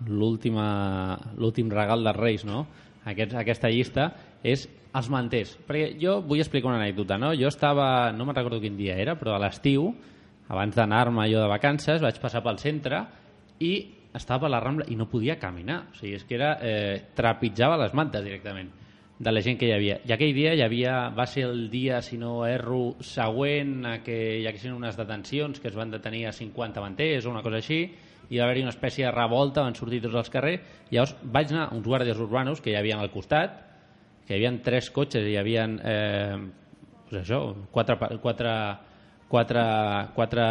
l'últim regal dels Reis, no? Aquest, aquesta llista, és els manters. Perquè jo vull explicar una anècdota, no? Jo estava, no me'n recordo quin dia era, però a l'estiu, abans d'anar-me jo de vacances, vaig passar pel centre i estava a la Rambla i no podia caminar. O sigui, és que era, eh, trepitjava les mantes directament de la gent que hi havia. I aquell dia hi havia, va ser el dia, si no erro, següent a que hi haguessin unes detencions que es van detenir a 50 manters o una cosa així, i va haver-hi una espècie de revolta, van sortir tots als carrers, i llavors vaig anar a uns guàrdies urbanos que hi havia al costat, que hi havia tres cotxes i hi havia eh, pues això, quatre, quatre, quatre, quatre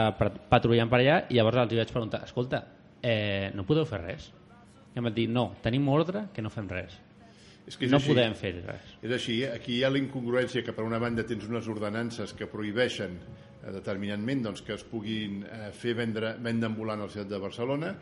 patrullant per allà, i llavors els vaig preguntar, escolta, eh, no podeu fer res? I em van dir, no, tenim ordre que no fem res. És que és no així. podem fer res. És així, aquí hi ha la incongruència que per una banda tens unes ordenances que prohibeixen eh, determinantment doncs, que es puguin eh, fer vendre, venda ambulant a la ciutat de Barcelona,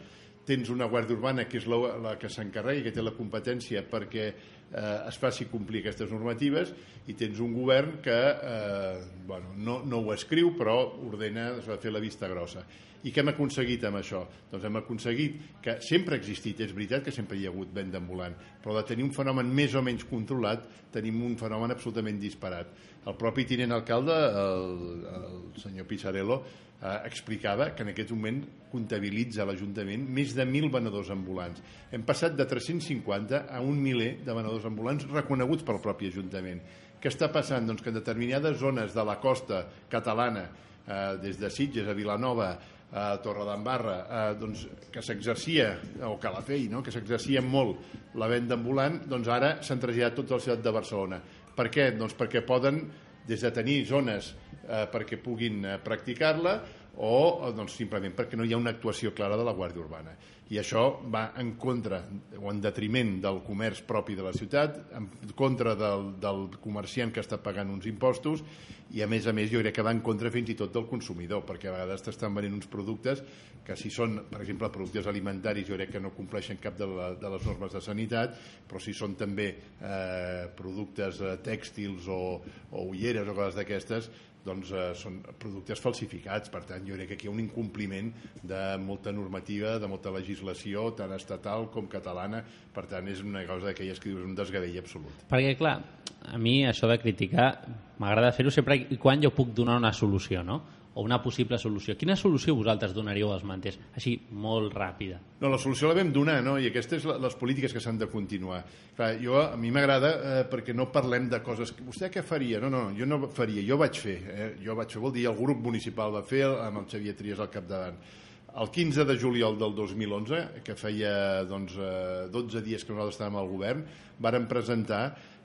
tens una Guàrdia Urbana que és la, la que s'encarrega i que té la competència perquè eh, es faci complir aquestes normatives i tens un govern que eh, bueno, no, no ho escriu però ordena es fer la vista grossa i què hem aconseguit amb això? Doncs hem aconseguit que sempre ha existit, és veritat que sempre hi ha hagut venda ambulant, però de tenir un fenomen més o menys controlat, tenim un fenomen absolutament disparat. El propi tinent alcalde, el, el senyor Pissarello, eh, explicava que en aquest moment comptabilitza l'Ajuntament més de 1.000 venedors ambulants. Hem passat de 350 a un miler de venedors ambulants reconeguts pel propi Ajuntament. Què està passant? Doncs que en determinades zones de la costa catalana eh, des de Sitges a Vilanova, a Torredembarra, eh, doncs, que s'exercia, o Calafell, no? que s'exercia molt la venda ambulant, doncs ara s'han traslladat tots a la ciutat de Barcelona. Per què? Doncs perquè poden, des de tenir zones eh, perquè puguin eh, practicar-la, o eh, doncs, simplement perquè no hi ha una actuació clara de la Guàrdia Urbana. I això va en contra o en detriment del comerç propi de la ciutat, en contra del, del comerciant que està pagant uns impostos i a més a més jo crec que va en contra fins i tot del consumidor, perquè a vegades t'estan venent uns productes que si són, per exemple, productes alimentaris jo crec que no compleixen cap de, la, de les normes de sanitat, però si són també eh, productes eh, tèxtils o, o ulleres o coses d'aquestes, doncs eh, són productes falsificats. Per tant, jo crec que aquí hi ha un incompliment de molta normativa, de molta legislació, tant estatal com catalana. Per tant, és una cosa que dius un desgavell absolut. Perquè, clar, a mi això de criticar m'agrada fer-ho sempre i quan jo puc donar una solució, no? O una possible solució. Quina solució vosaltres donaríeu als manters? Així, molt ràpida. No, la solució la vam donar, no? i aquestes són les polítiques que s'han de continuar. Clar, jo, a mi m'agrada eh, perquè no parlem de coses... Que, vostè què faria? No, no, jo no faria, jo vaig fer. Eh? Jo vaig fer, vol dir, el grup municipal va fer amb el Xavier Trias al capdavant. El 15 de juliol del 2011, que feia doncs, eh, 12 dies que nosaltres estàvem al govern, varen presentar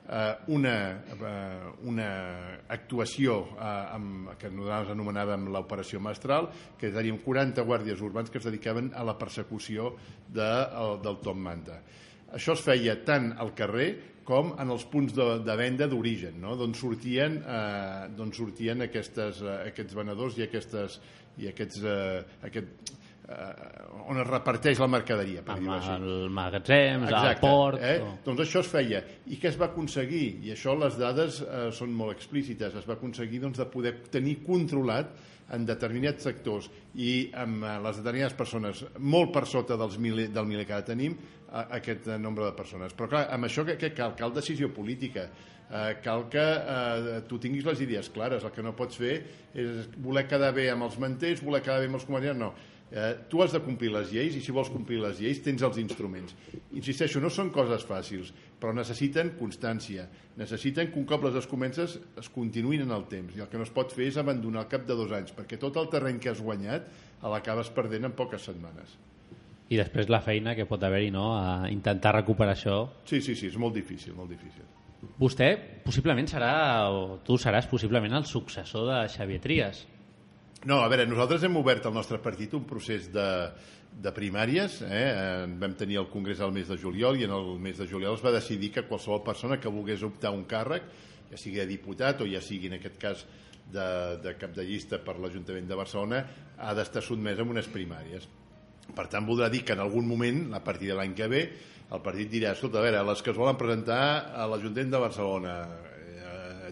eh, una, eh, una actuació eh, amb, que nosaltres anomenàvem l'operació Mestral, que teníem 40 guàrdies urbans que es dedicaven a la persecució de, el, del Tom Manta. Això es feia tant al carrer com en els punts de, de venda d'origen, no? d'on sortien, eh, sortien aquestes, eh, aquests venedors i, aquestes, i aquests, eh, aquest, eh, on es reparteix la mercaderia, per dir-ho així. El magatzems, el Exacte, port... Eh? o- Doncs això es feia. I què es va aconseguir? I això les dades eh, són molt explícites. Es va aconseguir doncs, de poder tenir controlat en determinats sectors i amb eh, les determinades persones molt per sota dels mil, del miler que ara tenim a, aquest eh, nombre de persones. Però clar, amb això què, què cal? Cal decisió política. Eh, cal que eh, tu tinguis les idees clares. El que no pots fer és voler quedar bé amb els manters, voler quedar bé amb els comerciants, no. Eh, tu has de complir les lleis i si vols complir les lleis tens els instruments. Insisteixo, no són coses fàcils, però necessiten constància. Necessiten que un cop les es comences es continuïn en el temps. I el que no es pot fer és abandonar al cap de dos anys, perquè tot el terreny que has guanyat l'acabes perdent en poques setmanes. I després la feina que pot haver-hi no? a intentar recuperar això. Sí, sí, sí, és molt difícil, molt difícil. Vostè possiblement serà, o tu seràs possiblement el successor de Xavier Trias. No, a veure, nosaltres hem obert al nostre partit un procés de, de primàries. Eh? Vam tenir el congrés al mes de juliol i en el mes de juliol es va decidir que qualsevol persona que volgués optar un càrrec, ja sigui de diputat o ja sigui en aquest cas de, de cap de llista per l'Ajuntament de Barcelona, ha d'estar sotmès a unes primàries. Per tant, voldrà dir que en algun moment, a partir de l'any que ve, el partit dirà, escolta, a veure, les que es volen presentar a l'Ajuntament de Barcelona,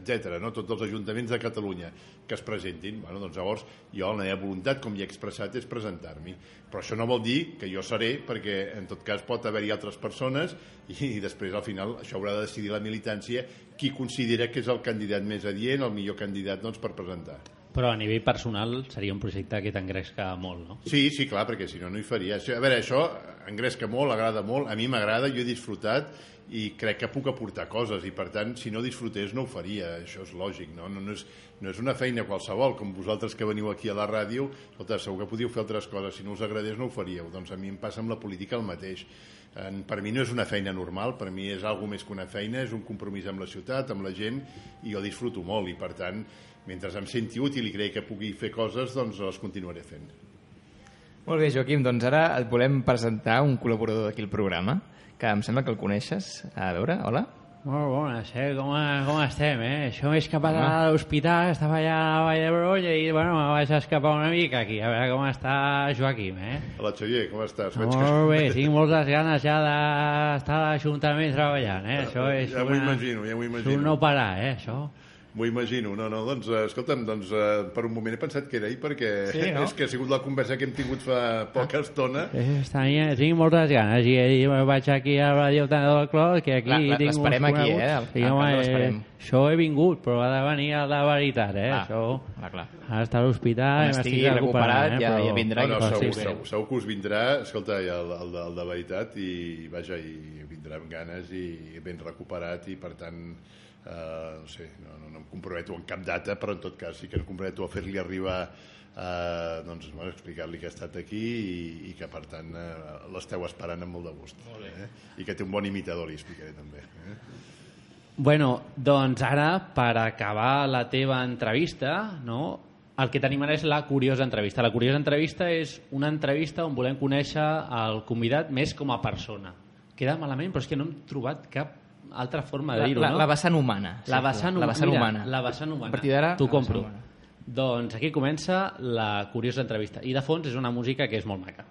etc. no? tots els ajuntaments de Catalunya que es presentin, bueno, doncs llavors jo la meva voluntat, com ja he expressat, és presentar-m'hi. Però això no vol dir que jo seré, perquè en tot cas pot haver-hi altres persones i, i després al final això haurà de decidir la militància qui considera que és el candidat més adient, el millor candidat doncs, per presentar. Però a nivell personal seria un projecte que t'engresca molt, no? Sí, sí, clar, perquè si no, no hi faria. A veure, això engresca molt, agrada molt, a mi m'agrada, jo he disfrutat i crec que puc aportar coses i per tant, si no disfrutés no ho faria, això és lògic, no? No, no, és, no és una feina qualsevol, com vosaltres que veniu aquí a la ràdio, escolta, segur que podíeu fer altres coses, si no us agradés no ho faríeu, doncs a mi em passa amb la política el mateix. En, per mi no és una feina normal, per mi és algo més que una feina, és un compromís amb la ciutat, amb la gent, i jo disfruto molt, i per tant, mentre em senti útil i creia que pugui fer coses, doncs les continuaré fent. Molt bé, Joaquim, doncs ara et volem presentar un col·laborador d'aquí al programa, que em sembla que el coneixes. A veure, hola. Molt bones, eh? Com, com estem, eh? Això m'he escapat a l'hospital, estava allà a la Vall d'Hebron i, bueno, me vaig escapar una mica aquí, a veure com està Joaquim, eh? Hola, Xavier, com estàs? Veig Molt bé, tinc moltes ganes ja d'estar a l'Ajuntament treballant, eh? Això és Ja m'ho una- imagino, ja m'ho És imagino. un no parar, eh, això. M'ho imagino, no, no, doncs, eh, escolta'm, doncs, eh, per un moment he pensat que era ell, perquè Sí, no? és que ha sigut la conversa que hem tingut fa poca estona. Eh, Tenia, tinc moltes ganes i, i vaig aquí a la Tena del Clot, que aquí La- la- tinc uns l'esperem aquí, coneguts. eh? Sí, al home, eh, això he vingut, però ha de venir a la veritat, eh? Ah, això, clar, clar. ha d'estar a l'hospital, m'estic estigui recuperat, eh? ja- però... ja vindrà No, no, Però segur, sí, segur, segur que us vindrà, escolta, i el, el, de- el de veritat, i vaja, i vindrà amb ganes i ben recuperat, i per tant, Uh, no sé, no, no, no em comprometo en cap data, però en tot cas sí que em comprometo a fer-li arribar uh, doncs, bueno, explicar-li que ha estat aquí i, i que per tant uh, l'esteu esperant amb molt de gust. Eh? I que té un bon imitador, li explicaré també. Eh? Bueno, doncs ara, per acabar la teva entrevista, no, el que tenim ara és la curiosa entrevista. La curiosa entrevista és una entrevista on volem conèixer el convidat més com a persona. Queda malament, però és que no hem trobat cap altra forma de dir-ho, la- no? la vessant humana, sí, La vessant, la vessant mira, humana. La vessant humana. A partir d'ara, T'ho compro. Doncs aquí comença la curiosa entrevista. I de fons és una música que és molt maca.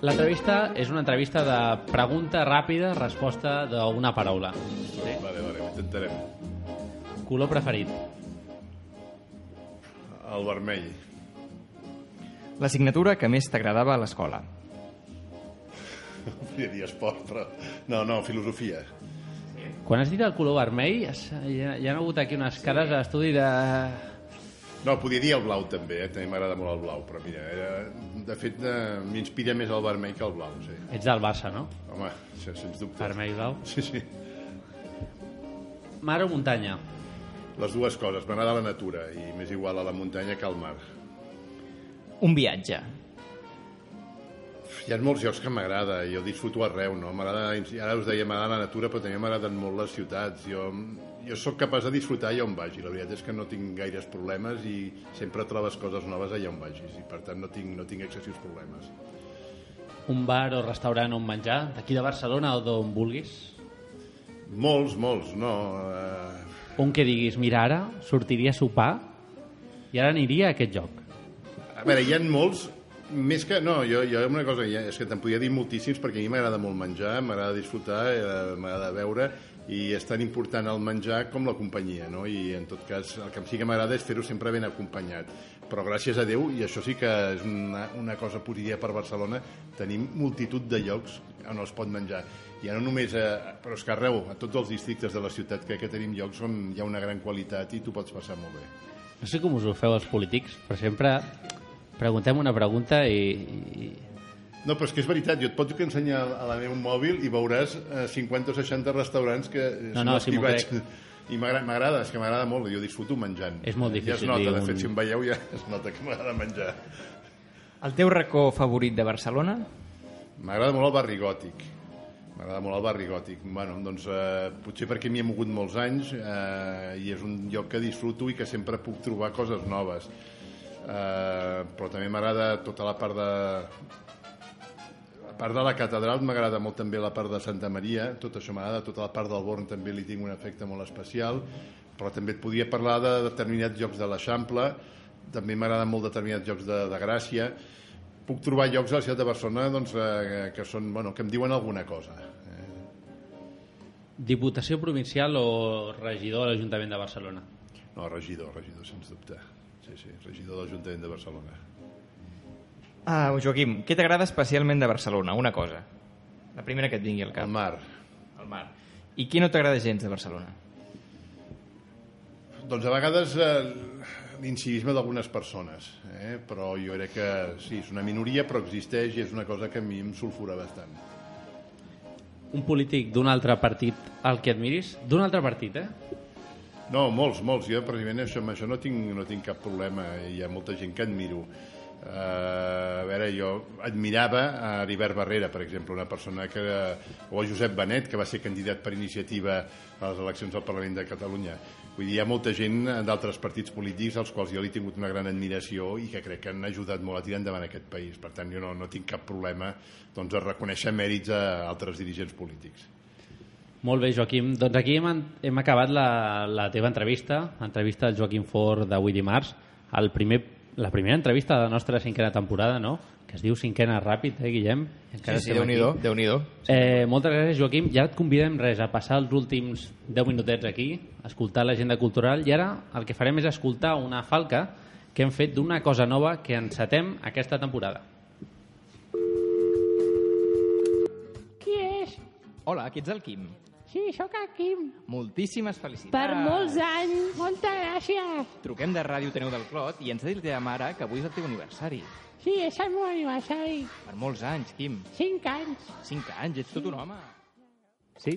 L'entrevista és una entrevista de pregunta ràpida, resposta d'una paraula. Sí? Vale, vale, ho intentarem. Color preferit. El vermell. L'assignatura que més t'agradava a l'escola. Volia dir esport, però... No, no, filosofia. Quan has dit el color vermell, has- hi ha, hi ha hagut aquí unes cares d'estudi de... No, podia dir el blau també, eh? també m'agrada molt el blau, però mira, era... de fet eh, m'inspira més el vermell que el blau, sí. Ets del Barça, no? Home, això, sens dubte. Vermell i blau. Sí, sí. Mar o muntanya? Les dues coses, m'agrada la natura i m'és igual a la muntanya que al mar. Un viatge. Hi ha molts llocs que m'agrada, jo disfruto arreu, no? M'agrada, ara us deia, m'agrada la natura, però també m'agraden molt les ciutats. Jo, jo sóc capaç de disfrutar allà on vagi. La veritat és que no tinc gaires problemes i sempre trobes coses noves allà on vagis i per tant no tinc, no tinc excessius problemes. Un bar o restaurant on menjar? D'aquí de Barcelona o d'on vulguis? Molts, molts, no. Eh, Un que diguis, mira, ara sortiria a sopar i ara aniria a aquest lloc. A veure, hi ha molts, més que... No, jo, jo una cosa, és que te'n podria dir moltíssims perquè a mi m'agrada molt menjar, m'agrada disfrutar, eh, m'agrada veure i és tan important el menjar com la companyia, no? I en tot cas el que sí que m'agrada és fer-ho sempre ben acompanyat. Però gràcies a Déu, i això sí que és una, una cosa positiva per Barcelona, tenim multitud de llocs on es pot menjar. Ja no només, a, però és que arreu, a tots els districtes de la ciutat, crec que tenim llocs on hi ha una gran qualitat i tu pots passar molt bé. No sé com us ho feu els polítics, però sempre preguntem una pregunta i... i... No, però és que és veritat, jo et pots ensenyar a la meu mòbil i veuràs eh, 50 o 60 restaurants que eh, No, són no, que m'ho vaig... crec. I m'agrada, és que m'agrada molt, jo disfruto menjant. És molt Ja difícil es nota, de un- fet, si em veieu ja es nota que m'agrada menjar. El teu racó favorit de Barcelona? M'agrada molt el barri gòtic. M'agrada molt el barri gòtic. Bueno, doncs, eh, potser perquè m'hi he mogut molts anys eh, i és un lloc que disfruto i que sempre puc trobar coses noves. Eh, però també m'agrada tota la part de... A part de la catedral m'agrada molt també la part de Santa Maria, tot això m'agrada, tota la part del Born també li tinc un efecte molt especial, però també et podria parlar de determinats llocs de l'Eixample, també m'agraden molt determinats llocs de, de Gràcia, puc trobar llocs a la ciutat de Barcelona doncs, eh, que, són, bueno, que em diuen alguna cosa. Diputació provincial o regidor de l'Ajuntament de Barcelona? No, regidor, regidor, sens dubte. Sí, sí, regidor de l'Ajuntament de Barcelona. Ah, Joaquim, què t'agrada especialment de Barcelona? Una cosa. La primera que et vingui al cap. El mar. El mar. I què no t'agrada gens de Barcelona? Doncs a vegades eh, l'incivisme d'algunes persones, eh? però jo crec que sí, és una minoria, però existeix i és una cosa que a mi em sulfura bastant. Un polític d'un altre partit al que admiris? D'un altre partit, eh? No, molts, molts. Jo, precisament, això, amb això no tinc, no tinc cap problema. Hi ha molta gent que admiro. Uh, a veure, jo admirava a Heribert Barrera, per exemple, una persona que... o a Josep Benet, que va ser candidat per iniciativa a les eleccions al Parlament de Catalunya. Vull dir, hi ha molta gent d'altres partits polítics als quals jo li he tingut una gran admiració i que crec que han ajudat molt a tirar endavant aquest país. Per tant, jo no, no tinc cap problema doncs, a reconèixer mèrits a altres dirigents polítics. Molt bé, Joaquim. Doncs aquí hem, hem acabat la, la teva entrevista, l'entrevista del Joaquim Fort d'avui dimarts, el primer, la primera entrevista de la nostra cinquena temporada, no? que es diu Cinquena Ràpid, eh, Guillem? Encara Sí, sí, estem Déu-n'hi-do, aquí. Déu-n'hi-do. Eh, moltes gràcies, Joaquim. Ja et convidem res a passar els últims 10 minutets aquí, a escoltar l'agenda cultural, i ara el que farem és escoltar una falca que hem fet d'una cosa nova que encetem aquesta temporada. Hola, aquí ets el Quim. Sí, sóc el Quim. Moltíssimes felicitats. Per molts anys. Moltes gràcies. Truquem de Ràdio Teneu del Clot i ens ha dit la teva mare que avui és el teu aniversari. Sí, és el meu aniversari. Per molts anys, Quim. Cinc anys. Cinc anys, ets tot un home. Sí?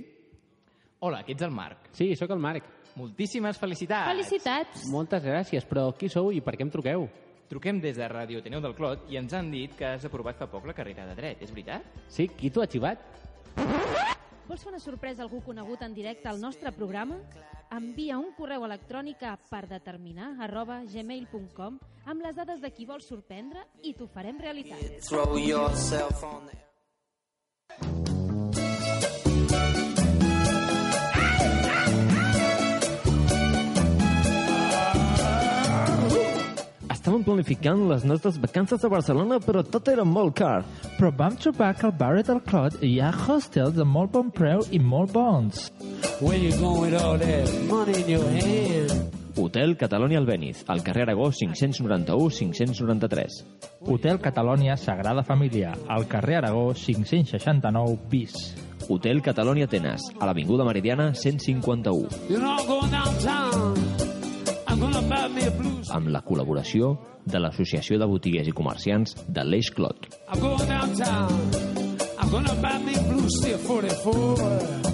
Hola, que ets el Marc. Sí, sóc el Marc. Moltíssimes felicitats. Felicitats. Moltes gràcies, però qui sou i per què em truqueu? Truquem des de Ràdio Teneu del Clot i ens han dit que has aprovat fa poc la carrera de dret, és veritat? Sí, qui t'ho ha xivat? Vols fer una sorpresa a algú conegut en directe al nostre programa? Envia un correu electrònic a perdeterminar arroba gmail.com amb les dades de qui vols sorprendre i t'ho farem realitat. Estàvem planificant les nostres vacances a Barcelona, però tot era molt car. Però vam trobar que al barri del Clot hi ha hostels de molt bon preu i molt bons. Where you going with all that money in your hand? Hotel Catalonia Albéniz, al carrer Aragó 591-593. Hotel Catalonia Sagrada Família, al carrer Aragó 569 bis. Hotel Catalonia Atenes, a l'Avinguda Meridiana 151. You know I'm going downtown. Amb la col·laboració de l'Associació de Botiguers i Comerciants de l'Eix Clot. I'm going downtown. I'm gonna buy me a blue steel 44.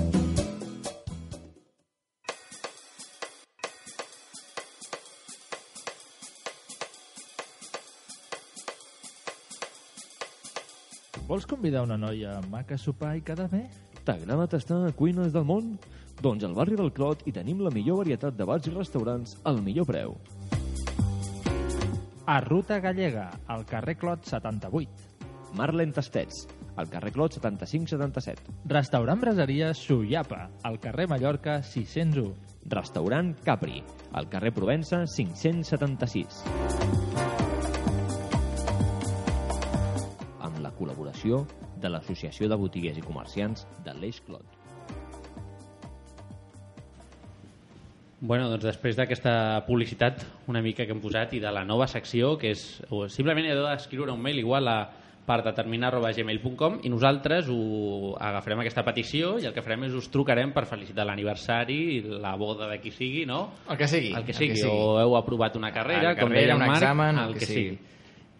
Vols convidar una noia maca a sopar i quedar bé? T'agrada tastar cuines del món? Doncs al barri del Clot hi tenim la millor varietat de bars i restaurants al millor preu. A Ruta Gallega, al carrer Clot 78. Marlen Tastets, al carrer Clot 7577. Restaurant Braseria Suyapa, al carrer Mallorca 601. Restaurant Capri, al carrer Provença 576. Amb la col·laboració de l'Associació de Botiguers i Comerciants de l'Eix Clot. Bueno, doncs després d'aquesta publicitat una mica que hem posat i de la nova secció, que és simplement heu d'escriure un mail igual a per determinar.gmail.com i nosaltres ho agafarem aquesta petició i el que farem és us trucarem per felicitar l'aniversari i la boda de qui sigui, no? El que sigui. El que el sigui. que sigui. O heu aprovat una carrera, Una com carrera, deia el un Marc, examen, el que, sigui.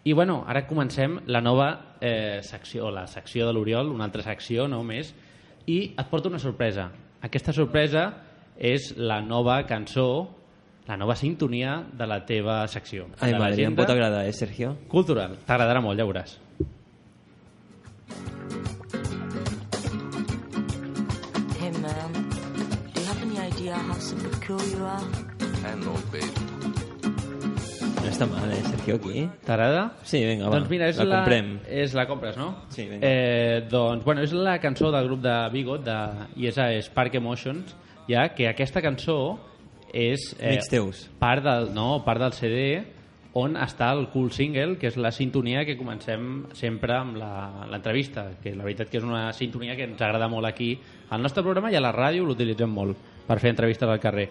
I bueno, ara comencem la nova eh, secció, la secció de l'Oriol, una altra secció, no més, i et porto una sorpresa. Aquesta sorpresa és la nova cançó, la nova sintonia de la teva secció. Ai, madre, em pot agradar, eh, Sergio? Cultural. T'agradarà molt, ja veuràs. Hey man, do you have any idea how super cool you are? Hello, baby. No està mal, eh, Sergio, aquí. T'agrada? Sí, vinga, va. Doncs mira, és la, la, comprem. És la compres, no? Sí, vinga. Eh, doncs, bueno, és la cançó del grup de Bigot, de, i és a Spark Emotions, ja, que aquesta cançó és... Amics teus. Part del, no, part del CD on està el cool single, que és la sintonia que comencem sempre amb la- l'entrevista, que la veritat que és una sintonia que ens agrada molt aquí al nostre programa i a la ràdio l'utilitzem molt per fer entrevistes al carrer.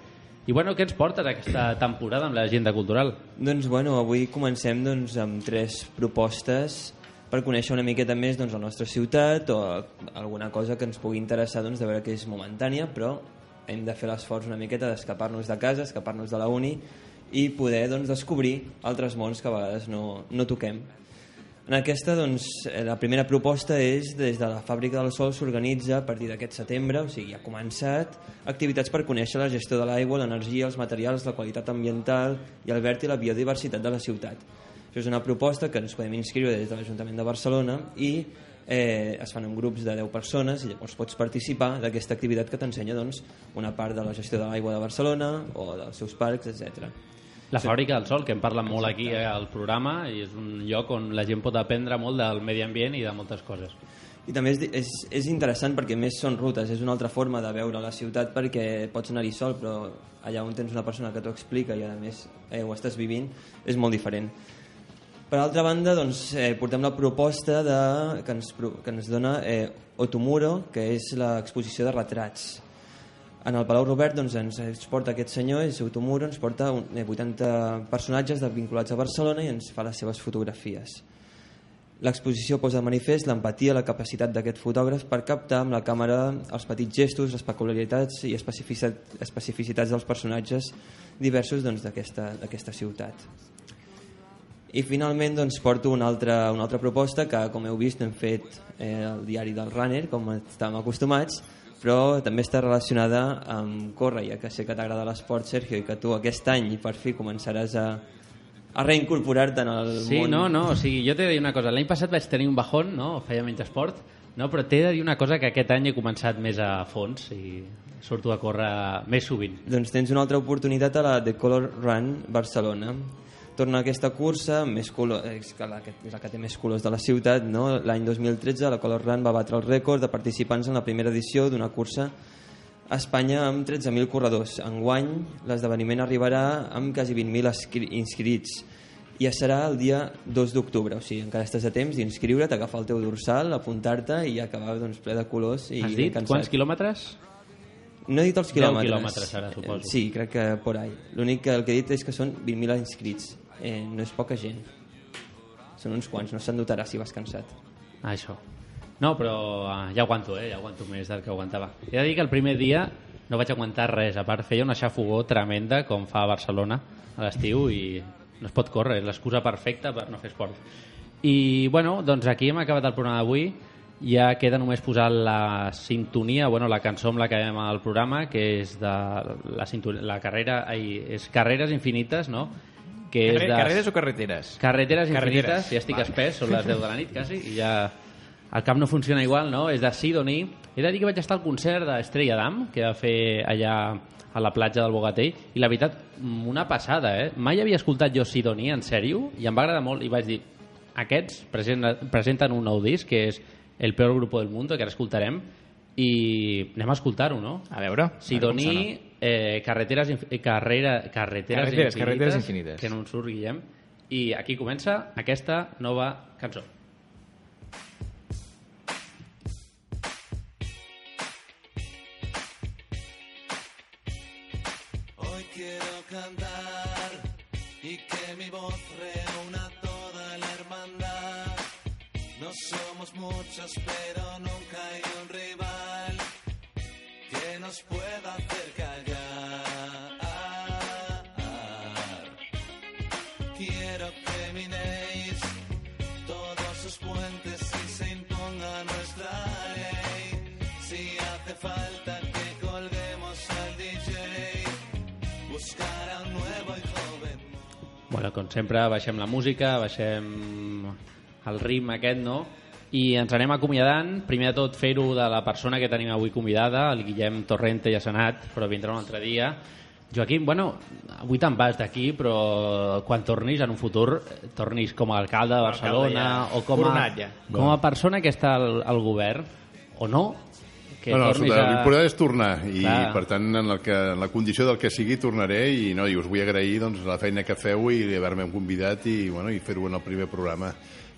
I bueno, què ens portes aquesta temporada amb l'agenda cultural? Doncs bueno, avui comencem doncs, amb tres propostes per conèixer una miqueta més doncs, la nostra ciutat o alguna cosa que ens pugui interessar doncs, de veure que és momentània, però hem de fer l'esforç una miqueta d'escapar-nos de casa, escapar-nos de la uni i poder doncs, descobrir altres mons que a vegades no, no toquem. En aquesta, doncs, eh, la primera proposta és des de la Fàbrica del Sol s'organitza a partir d'aquest setembre, o sigui, ha començat, activitats per conèixer la gestió de l'aigua, l'energia, els materials, la qualitat ambiental i el verd i la biodiversitat de la ciutat. Això és una proposta que ens podem inscriure des de l'Ajuntament de Barcelona i eh, es fan en grups de 10 persones i llavors pots participar d'aquesta activitat que t'ensenya doncs, una part de la gestió de l'aigua de Barcelona o dels seus parcs, etc. La Fàbrica del Sol, que en parla molt aquí eh, al programa i és un lloc on la gent pot aprendre molt del medi ambient i de moltes coses. I també és, és, és interessant perquè més són rutes, és una altra forma de veure la ciutat perquè pots anar-hi sol, però allà on tens una persona que t'ho explica i a més eh, ho estàs vivint, és molt diferent. Per altra banda, doncs, eh, portem la proposta de, que, ens, que ens dona eh, Otomuro, que és l'exposició de retrats. En el Palau Robert doncs, ens, ens porta aquest senyor, és Otomuro, ens porta un, eh, 80 personatges vinculats a Barcelona i ens fa les seves fotografies. L'exposició posa de manifest l'empatia, la capacitat d'aquest fotògraf per captar amb la càmera els petits gestos, les peculiaritats i especificitat, especificitats dels personatges diversos doncs, d'aquesta d'aquesta ciutat. I finalment doncs, porto una altra, una altra proposta que, com heu vist, hem fet eh, el diari del Runner, com estàvem acostumats, però també està relacionada amb córrer, ja que sé que t'agrada l'esport, Sergio, i que tu aquest any per fi començaràs a, a reincorporar-te en el Sí, món. no, no, o sigui, jo t'he de dir una cosa. L'any passat vaig tenir un bajón, no? feia menys esport, no? però t'he de dir una cosa que aquest any he començat més a fons i surto a córrer més sovint. Doncs tens una altra oportunitat a la The Color Run Barcelona. Torna aquesta cursa, més color, és, que la, que és la que té més colors de la ciutat. No? L'any 2013 la Color Run va batre el rècord de participants en la primera edició d'una cursa a Espanya amb 13.000 corredors. Enguany l'esdeveniment arribarà amb quasi 20.000 inscri- inscrits i ja serà el dia 2 d'octubre, o sigui, encara estàs a temps d'inscriure't, agafar el teu dorsal, apuntar-te i acabar doncs, ple de colors i Has dit cansat. quants quilòmetres? No he dit els 10 quilòmetres. quilòmetres, ara, suposo. Sí, crec que por ahí. L'únic que el que he dit és que són 20.000 inscrits. Eh, no és poca gent. Són uns quants, no se'n dotarà si vas cansat. Ah, això. No, però ah, ja aguanto, eh? Ja aguanto més del que aguantava. He de dir que el primer dia no vaig aguantar res. A part, feia una xafogó tremenda, com fa a Barcelona a l'estiu, i no es pot córrer. És l'excusa perfecta per no fer esport. I, bueno, doncs aquí hem acabat el programa d'avui. Ja queda només posar la sintonia, bueno, la cançó amb la que acabem el programa, que és de la, la carrera... Ai, és Carreres Infinites, no? Que és de... carreres o carreteres? Carreteres Carreteres. infinites, ja estic Vale. espès, són les 10 de la nit quasi, i ja el cap no funciona igual, no? És de Sidoní. He de dir que vaig estar al concert d'Estrella Damm, que va fer allà a la platja del Bogatell, i la veritat, mm, una passada, eh? Mai havia escoltat jo Sidoní, en sèrio, i em va agradar molt, i vaig dir, aquests presenten, presenten un nou disc, que és El peor grupo del mundo, que ara escoltarem, i anem a escoltar-ho, no? A veure. Sidoní, eh, carreteres, inf- eh, carrera, carreteres, Carreteres, infinites, carreteres infinites. que no ens surt, Guillem. I aquí comença aquesta nova cançó. Hoy quiero cantar y que mi voz reúna toda la hermandad. No somos muchos, pero nunca hay un rival que nos pueda hacer callar. Quiero que minéis todos sus puentes y se imponga nuestra ley. Si hace falta que colguemos al DJ, buscar a un nuevo y joven. Bueno, com sempre, baixem la música, baixem el ritme aquest, no? I ens anem acomiadant. Primer de tot, fer-ho de la persona que tenim avui convidada, el Guillem Torrente ja s'ha anat, però vindrà un altre dia. Joaquim, bueno, avui te'n vas d'aquí, però quan tornis en un futur, tornis com a alcalde de Barcelona alcalde ja. o com a, ja. com a persona que està al, al govern, o no, que no, no, tornis a... l'important és tornar i Clar. per tant en, el que, en la condició del que sigui tornaré i, no, i us vull agrair doncs, la feina que feu i haver-me convidat i, bueno, i fer-ho en el primer programa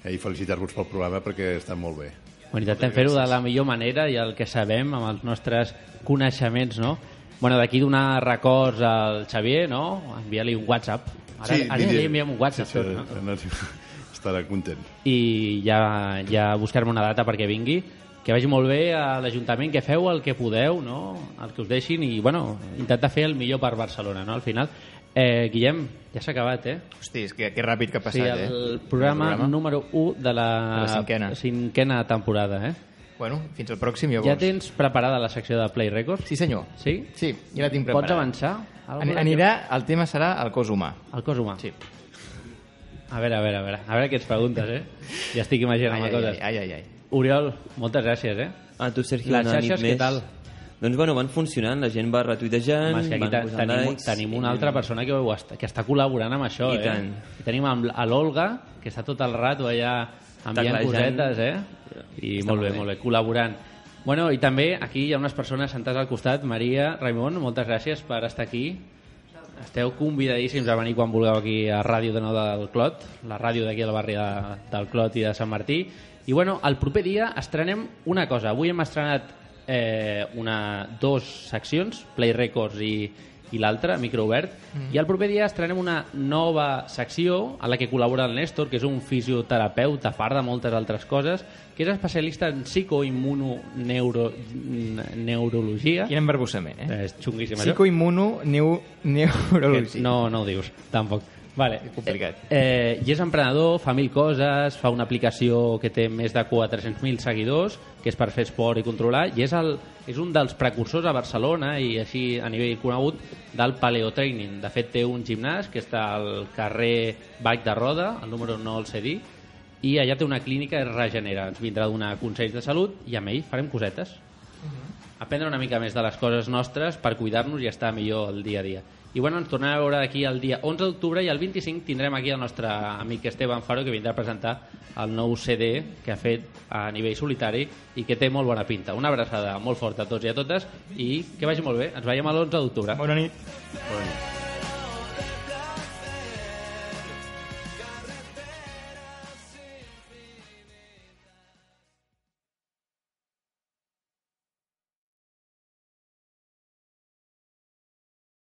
i felicitar-vos pel programa perquè està molt bé Bueno, intentem fer-ho de la millor manera i el que sabem amb els nostres coneixements, no? Bueno, d'aquí donar records al Xavier, no? Enviar-li un WhatsApp. Ara, sí, ara li- enviem un WhatsApp. sí, sí, tot, no? estarà content I ja, ja buscar-me una data perquè vingui. Que vagi molt bé a l'Ajuntament, que feu el que podeu, no? El que us deixin i, bueno, intentar fer el millor per Barcelona, no? Al final. Eh, Guillem, ja s'ha acabat, eh? Hosti, és que, que ràpid que ha passat, sí, eh? el programa, El programa. número 1 de la, De la cinquena. cinquena temporada, eh? Bueno, fins al pròxim, llavors. Ja tens preparada la secció de Play Records? Sí, senyor. Sí? Sí, ja la tinc preparada. Pots avançar? Ani- Anirà, el tema serà el cos humà. El cos humà? Sí. A veure, a veure, a veure, a veure què ens preguntes, eh? Ja estic imaginant Ai, ai, coses. ai, ai, ai. Oriol, moltes gràcies, eh? A tu, Sergio, Les una nit xarxes, què més. tal? Doncs bueno, van funcionant, la gent va retuitejant, Home, van posant tenim, likes... tenim una altra persona que, ho està, que està col·laborant amb això, I eh? tant. I tenim l'Olga, que està tot el rato allà enviant cosetes, eh? I Està molt bé, molt bé. molt bé, col·laborant. Bueno, i també aquí hi ha unes persones sentades al costat. Maria, Raimon, moltes gràcies per estar aquí. Esteu convidadíssims a venir quan vulgueu aquí a Ràdio de Nou del Clot, la ràdio d'aquí al barri de, del Clot i de Sant Martí. I bueno, el proper dia estrenem una cosa. Avui hem estrenat eh, una, dos seccions, Play Records i, i l'altre, microobert. Mm. I el proper dia estrenem una nova secció a la que col·labora el Néstor, que és un fisioterapeuta, a part de moltes altres coses, que és especialista en psicoimmunoneurologia. Quin embarbussament, eh? És xunguíssim, això. Psicoimmuno neu neurologia. No, no ho dius, tampoc. Vale. Complicat. Eh, I és emprenedor, fa mil coses, fa una aplicació que té més de 400.000 seguidors, que és per fer esport i controlar, i és, el, és un dels precursors a Barcelona i així a nivell conegut del paleotraining. De fet, té un gimnàs que està al carrer Baix de Roda, el número no el sé dir, i allà té una clínica que es regenera. Ens vindrà a donar consells de salut i amb ell farem cosetes. Aprendre una mica més de les coses nostres per cuidar-nos i estar millor el dia a dia. I bueno, ens tornem a veure aquí el dia 11 d'octubre i el 25 tindrem aquí el nostre amic Esteban Faro que vindrà a presentar el nou CD que ha fet a nivell solitari i que té molt bona pinta. Una abraçada molt forta a tots i a totes i que vagi molt bé. Ens veiem a l'11 d'octubre. Bona nit. Bona nit.